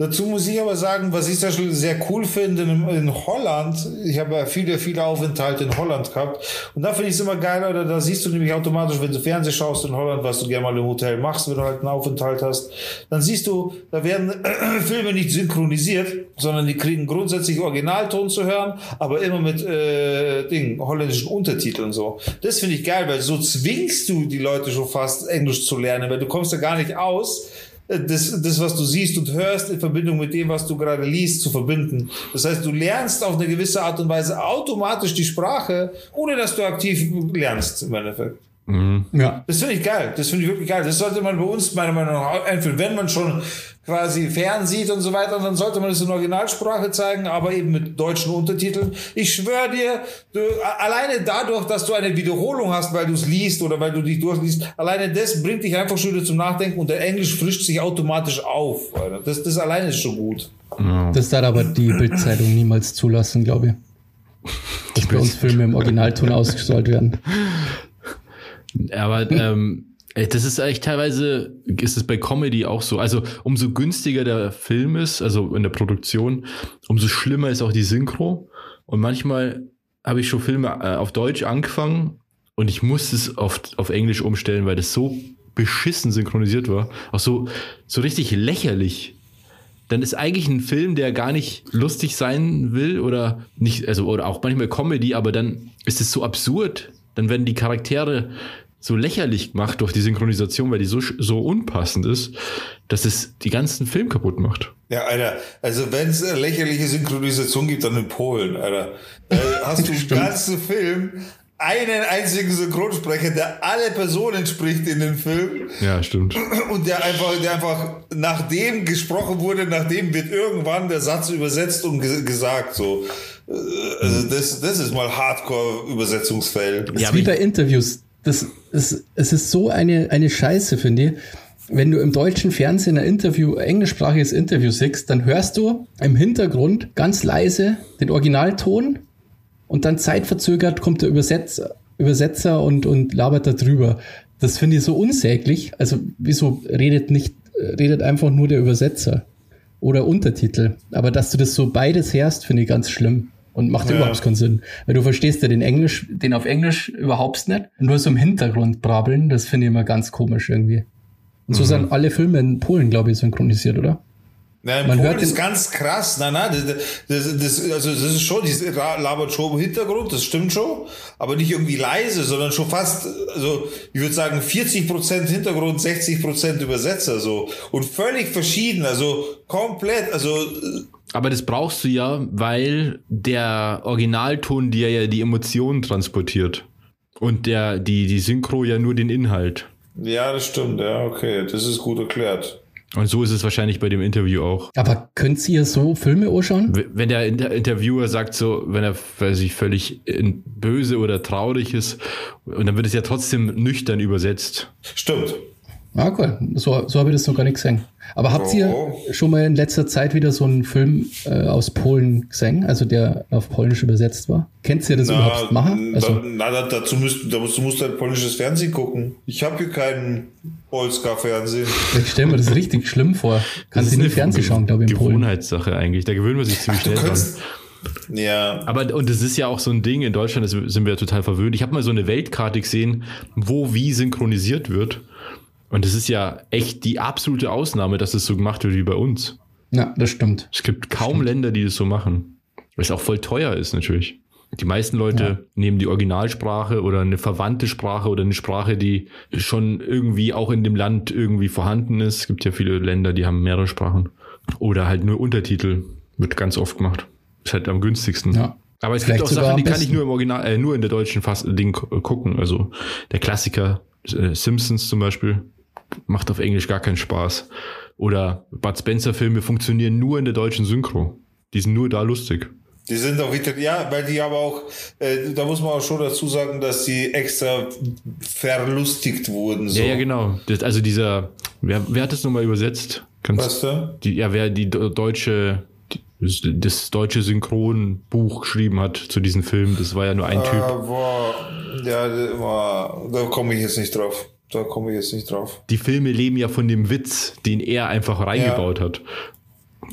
Dazu muss ich aber sagen, was ich da sehr cool finde in, in Holland, ich habe ja viele, viele Aufenthalte in Holland gehabt und da finde ich es immer geil, oder da siehst du nämlich automatisch, wenn du Fernsehen schaust in Holland, was du gerne mal im Hotel machst, wenn du halt einen Aufenthalt hast, dann siehst du, da werden [clears throat] Filme nicht synchronisiert, sondern die kriegen grundsätzlich Originalton zu hören, aber immer mit äh, Ding, holländischen Untertiteln so. Das finde ich geil, weil so zwingst du die Leute schon fast Englisch zu lernen, weil du kommst da gar nicht aus, das, das, was du siehst und hörst, in Verbindung mit dem, was du gerade liest, zu verbinden. Das heißt, du lernst auf eine gewisse Art und Weise automatisch die Sprache, ohne dass du aktiv lernst, im Endeffekt. Mhm. Ja. Das finde ich geil. Das finde ich wirklich geil. Das sollte man bei uns meiner Meinung nach einführen. Wenn man schon quasi fernsieht und so weiter, dann sollte man es in Originalsprache zeigen, aber eben mit deutschen Untertiteln. Ich schwöre dir, du, alleine dadurch, dass du eine Wiederholung hast, weil du es liest oder weil du dich durchliest, alleine das bringt dich einfach schon wieder zum Nachdenken und der Englisch frischt sich automatisch auf. Alter. Das, das alleine ist schon gut. Das darf aber die Bildzeitung niemals zulassen, glaube ich. [laughs] Dass bei uns Filme im Originalton ausgestrahlt werden. Aber ähm, das ist eigentlich teilweise, ist es bei Comedy auch so. Also umso günstiger der Film ist, also in der Produktion, umso schlimmer ist auch die Synchro. Und manchmal habe ich schon Filme äh, auf Deutsch angefangen und ich musste es auf, auf Englisch umstellen, weil das so beschissen synchronisiert war. Auch so, so richtig lächerlich. Dann ist eigentlich ein Film, der gar nicht lustig sein will oder nicht, also oder auch manchmal Comedy, aber dann ist es so absurd. Dann werden die Charaktere so lächerlich gemacht durch die Synchronisation, weil die so, so unpassend ist, dass es die ganzen Film kaputt macht. Ja, Alter, also wenn es eine lächerliche Synchronisation gibt, dann in Polen, Alter. Äh, hast du [laughs] im ganzen Film einen einzigen Synchronsprecher, der alle Personen spricht in dem Film. Ja, stimmt. Und der einfach, der einfach, nachdem gesprochen wurde, nachdem wird irgendwann der Satz übersetzt und ge gesagt, so. Äh, also das, das ist mal Hardcore-Übersetzungsfeld. Ist wie bei Interviews das ist, es ist so eine, eine Scheiße, finde ich. Wenn du im deutschen Fernsehen ein Interview, englischsprachiges Interview siehst, dann hörst du im Hintergrund ganz leise den Originalton und dann zeitverzögert kommt der Übersetzer, Übersetzer und, und labert da drüber. Das finde ich so unsäglich. Also, wieso redet nicht, redet einfach nur der Übersetzer oder Untertitel? Aber dass du das so beides hörst, finde ich ganz schlimm. Und macht ja. überhaupt keinen Sinn. Weil du verstehst ja den Englisch, den auf Englisch überhaupt nicht. Und nur so im Hintergrund brabbeln, das finde ich immer ganz komisch irgendwie. Und so mhm. sind alle Filme in Polen, glaube ich, synchronisiert, oder? Ja, Man Polen hört ist ganz krass. Nein, nein, das, das, das, also das ist schon, dieses labert schon im Hintergrund, das stimmt schon, aber nicht irgendwie leise, sondern schon fast, also ich würde sagen 40 Prozent Hintergrund, 60 Prozent Übersetzer, so und völlig verschieden, also komplett, also aber das brauchst du ja, weil der Originalton dir ja die Emotionen transportiert. Und der, die, die Synchro ja nur den Inhalt. Ja, das stimmt, ja, okay. Das ist gut erklärt. Und so ist es wahrscheinlich bei dem Interview auch. Aber könnt ihr so Filme anschauen? Wenn der Interviewer sagt so, wenn er weiß ich, völlig böse oder traurig ist, und dann wird es ja trotzdem nüchtern übersetzt. Stimmt. Ah, cool. So, so habe ich das noch gar nicht gesehen. Aber habt ihr oh. schon mal in letzter Zeit wieder so einen Film äh, aus Polen gesehen, also der auf Polnisch übersetzt war? Kennt ihr das na, überhaupt machen? Also, da, na, dazu müsst, da musst, du musst halt polnisches Fernsehen gucken. Ich habe hier keinen Polska-Fernsehen. Ich stelle mir das richtig schlimm vor. Kannst du nicht Fernsehen schauen, glaube ich, in Polen. Gewohnheitssache eigentlich. Da gewöhnen wir sich ziemlich schnell dran. Ja. Aber und das ist ja auch so ein Ding in Deutschland, das sind wir ja total verwöhnt. Ich habe mal so eine Weltkarte gesehen, wo wie synchronisiert wird. Und es ist ja echt die absolute Ausnahme, dass es so gemacht wird wie bei uns. Ja, das stimmt. Es gibt kaum stimmt. Länder, die das so machen. Weil es auch voll teuer ist natürlich. Die meisten Leute ja. nehmen die Originalsprache oder eine verwandte Sprache oder eine Sprache, die schon irgendwie auch in dem Land irgendwie vorhanden ist. Es gibt ja viele Länder, die haben mehrere Sprachen. Oder halt nur Untertitel. Wird ganz oft gemacht. Ist halt am günstigsten. Ja. Aber es Vielleicht gibt auch Sachen, die kann ich nur im Original, äh, nur in der deutschen Fass Ding gucken. Also der Klassiker äh, Simpsons zum Beispiel macht auf Englisch gar keinen Spaß. Oder Bud Spencer Filme funktionieren nur in der deutschen Synchro. Die sind nur da lustig. Die sind auch wieder, ja, weil die aber auch, äh, da muss man auch schon dazu sagen, dass die extra verlustigt wurden. So. Ja, ja, genau. Das, also dieser, wer, wer hat das nochmal übersetzt? Kannst, Was da? Die, ja, wer die deutsche, die, das deutsche Synchronbuch geschrieben hat zu diesem Film, das war ja nur ein äh, Typ. Boah, ja, boah, da komme ich jetzt nicht drauf. Da komme ich jetzt nicht drauf. Die Filme leben ja von dem Witz, den er einfach reingebaut ja. hat.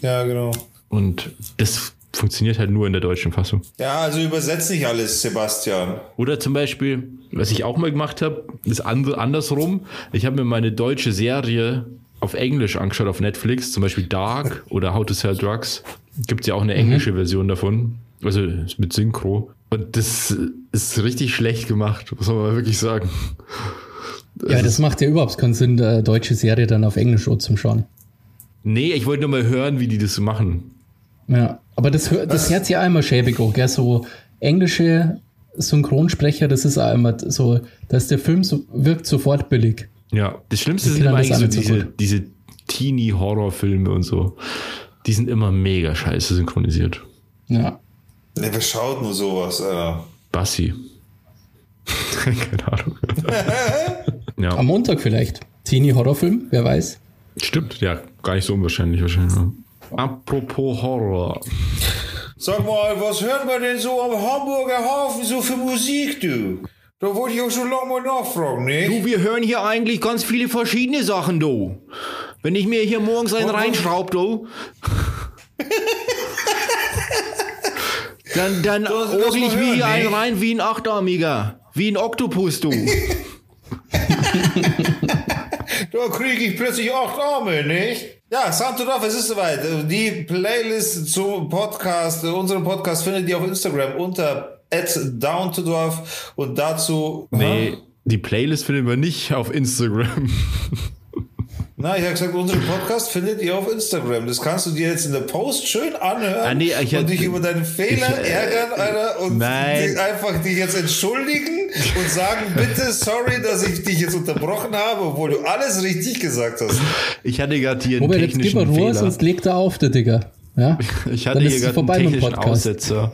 Ja, genau. Und das funktioniert halt nur in der deutschen Fassung. Ja, also übersetzt nicht alles, Sebastian. Oder zum Beispiel, was ich auch mal gemacht habe, ist and andersrum. Ich habe mir meine deutsche Serie auf Englisch angeschaut auf Netflix, zum Beispiel Dark [laughs] oder How to Sell Drugs. Gibt es ja auch eine englische Version davon. Also mit Synchro. Und das ist richtig schlecht gemacht, muss man mal wirklich sagen. Ja, das macht ja überhaupt keinen Sinn, eine deutsche Serie dann auf Englisch zum Schauen. Nee, ich wollte nur mal hören, wie die das so machen. Ja, aber das, das hört sich ja immer schäbig auch, gell? So englische Synchronsprecher, das ist auch immer so, dass der Film so, wirkt sofort billig. Ja, das Schlimmste Die sind immer eigentlich so alle so diese, diese Teenie-Horrorfilme und so. Die sind immer mega scheiße synchronisiert. Ja. Ne, wer schaut nur sowas, Alter? Bassi. [laughs] Keine Ahnung. [laughs] ja, Am Montag vielleicht. Teenie-Horrorfilm, wer weiß. stimmt. Ja, gar nicht so unwahrscheinlich wahrscheinlich. Ja. Apropos Horror. Sag mal, was hört man denn so am Hamburger Hafen so für Musik, du? Da wollte ich auch schon lange mal nachfragen, ne? Du, wir hören hier eigentlich ganz viele verschiedene Sachen, du. Wenn ich mir hier morgens einen reinschraub, du. Dann, dann orgel ich mir hören, hier ne? einen rein wie ein Achtarmiger. Wie ein Oktopus, du. [laughs] [laughs] Da kriege ich plötzlich acht Arme, nicht? Ja, Santo Dorf, es ist soweit. Die Playlist zum Podcast, unseren Podcast findet ihr auf Instagram unter @downtodorf und dazu. Nee, die Playlist finden wir nicht auf Instagram. Na, ich habe gesagt, unseren Podcast findet ihr auf Instagram. Das kannst du dir jetzt in der Post schön anhören Ah, nee, ich- und dich über deine Fehler ich- äh, ärgern, Alter, und Nein. dich einfach dich jetzt entschuldigen und sagen, bitte, sorry, dass ich dich jetzt unterbrochen habe, obwohl du alles richtig gesagt hast. Ich hatte gerade hier einen Robert, jetzt gib mal technischen Ruhe, Fehler. sonst legt er auf, der Digger. Ja? [laughs] Ich hatte Dann ist hier es gerade einen vorbei mit dem technischen Podcast. Aussetzer.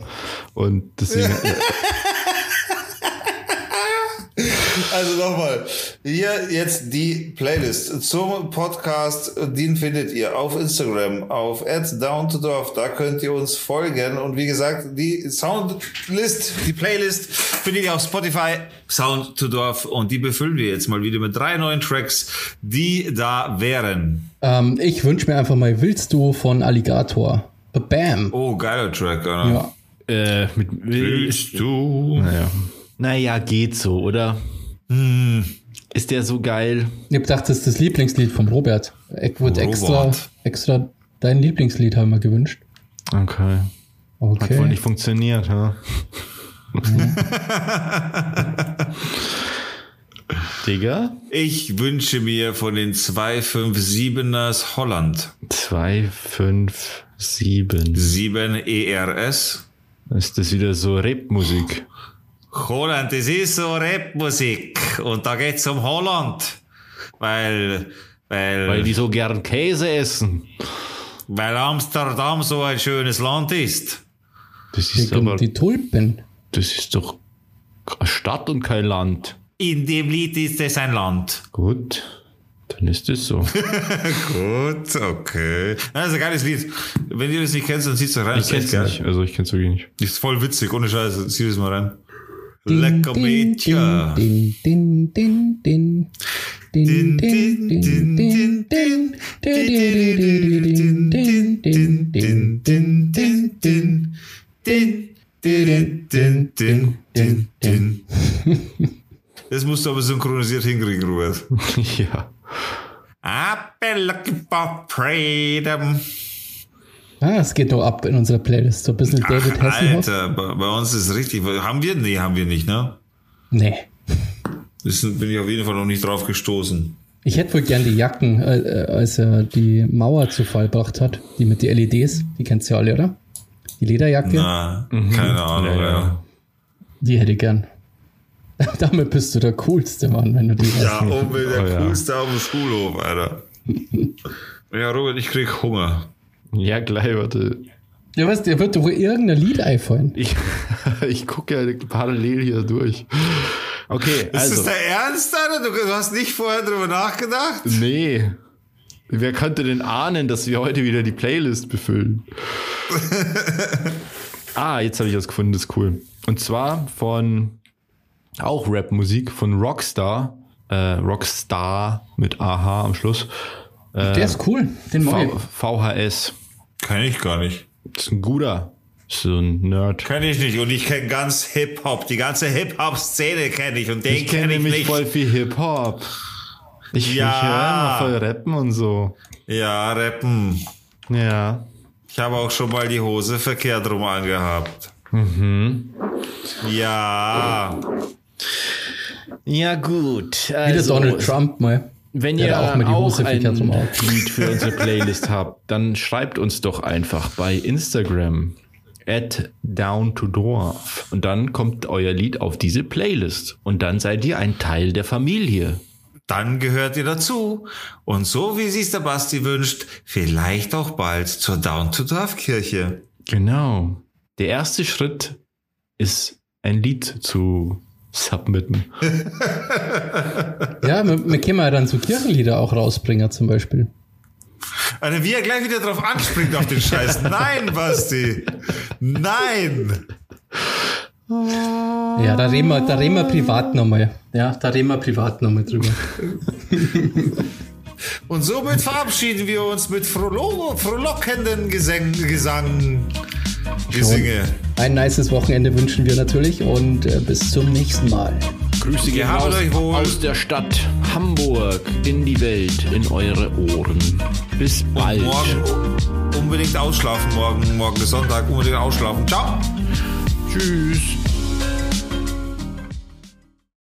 Und deswegen. [laughs] Also nochmal, hier jetzt die Playlist zum Podcast, den findet ihr auf Instagram, auf @downtodorf, da könnt ihr uns folgen und wie gesagt, die Soundlist, die Playlist findet ihr auf Spotify, Sound to Dorf und die befüllen wir jetzt mal wieder mit drei neuen Tracks, die da wären. Ähm, ich wünsche mir einfach mal Willst du von Alligator. Bam. Oh, geiler Track, oder? Ja. äh, mit. Willst du? Naja. Naja, geht so, oder? Hm. Ist der so geil? Ich hab gedacht, das ist das Lieblingslied vom Robert. Ich wurde extra, extra dein Lieblingslied haben wir gewünscht. Okay. Hat wohl Okay. nicht funktioniert, ja. [laughs] Digga? Ich wünsche mir von den 257ers Holland 2, 5, 7. 7 ERS. Ist das wieder so Rap-Musik? Holland, das ist so Rapmusik. Und da geht's um Holland. Weil, weil, Weil weil, die so gern Käse essen. Amsterdam so ein schönes Land ist. Das ist aber, die Tulpen. das ist doch eine Stadt und kein Land. In dem Lied ist es ein Land. Gut, dann ist es so. [laughs] Gut, okay. Das ist ein geiles Lied. Wenn ihr das nicht kennt, dann zieht's da rein. Ich kenn's nicht, also ich kenn's wirklich nicht. Das ist voll witzig, ohne Scheiße. Zieh das mal rein. Lecker Mädchen. Das musst du aber synchronisiert hinkriegen, Robert. [laughs] ja. I've been looking for freedom. Ah, es geht doch ab in unserer Playlist. So ein bisschen David Ach, Hasselhoff. Alter, bei, bei uns ist es richtig. Haben wir? Nee, haben wir nicht, ne? Nee. Das sind- bin ich auf jeden Fall noch nicht drauf gestoßen. Ich hätte wohl gern die Jacken, äh, äh, als er die Mauer zu Fall gebracht hat. Die mit den LEDs. Die kennst du ja alle, oder? Die Lederjacke. Na, keine Ahnung, Ja, ja. ja. Die hätte ich gern. [laughs] Damit bist du der coolste Mann, wenn du die hast. Ja, unbedingt der Oh, ja. coolste auf dem Schulhof, Alter. [laughs] Ja, Robert, ich krieg Hunger. Ja, gleich, warte. Ja, was, dir wird doch wohl irgendein Lied einfallen. Ich, [laughs] ich gucke ja parallel hier durch. Okay, Ist also. das der Ernst, Alter? Du, hast nicht vorher drüber nachgedacht? Nee. Wer könnte denn ahnen, dass wir heute wieder die Playlist befüllen? [laughs] ah, jetzt habe ich was gefunden, das ist cool. Und zwar von auch Rap-Musik von Rockstar. Äh, Rockstar mit AH am Schluss. Der ist cool. Den ich. V VHS. Kenn ich gar nicht. Das ist ein guter. So ein Nerd. Kenn ich nicht. Und ich kenne ganz Hip-Hop. Die ganze Hip-Hop-Szene kenne ich. Und den Ich kenne kenne ich nämlich nicht. voll viel Hip-Hop. Ich, Ja. ich höre immer voll Rappen und so. Ja, rappen. Ja. Ich habe auch schon mal die Hose verkehrt rum angehabt. Mhm. Ja. Ja, gut. Wieder Also, Donald Trump mal. Wenn ihr auch mal die auch ein. Lied für unsere Playlist habt, dann schreibt uns doch einfach bei Instagram at down to dwarf und dann kommt euer Lied auf diese Playlist und dann seid ihr ein Teil der Familie. Dann gehört ihr dazu. Und so wie sich's der Basti wünscht, vielleicht auch bald zur Down-to-Dorf-Kirche. Genau. Der erste Schritt ist ein Lied zu submitten. Ja, wir, wir können ja dann so Kirchenlieder auch rausbringen zum Beispiel. Also wie er gleich wieder drauf anspringt auf den Scheiß. Nein, Basti. Nein. Ja, da reden wir, da reden wir privat nochmal. Ja, da reden wir privat nochmal drüber. Und somit verabschieden wir uns mit frohlo frohlockenden Gesang, Gesang, Gesinge. Ein nices Wochenende wünschen wir natürlich und äh, bis zum nächsten Mal. Grüße gehen Gehabt raus euch wohl. aus der Stadt Hamburg in die Welt, in eure Ohren. Bis bald. Und morgen unbedingt ausschlafen. Morgen, morgen ist Sonntag. Unbedingt ausschlafen. Ciao. Tschüss.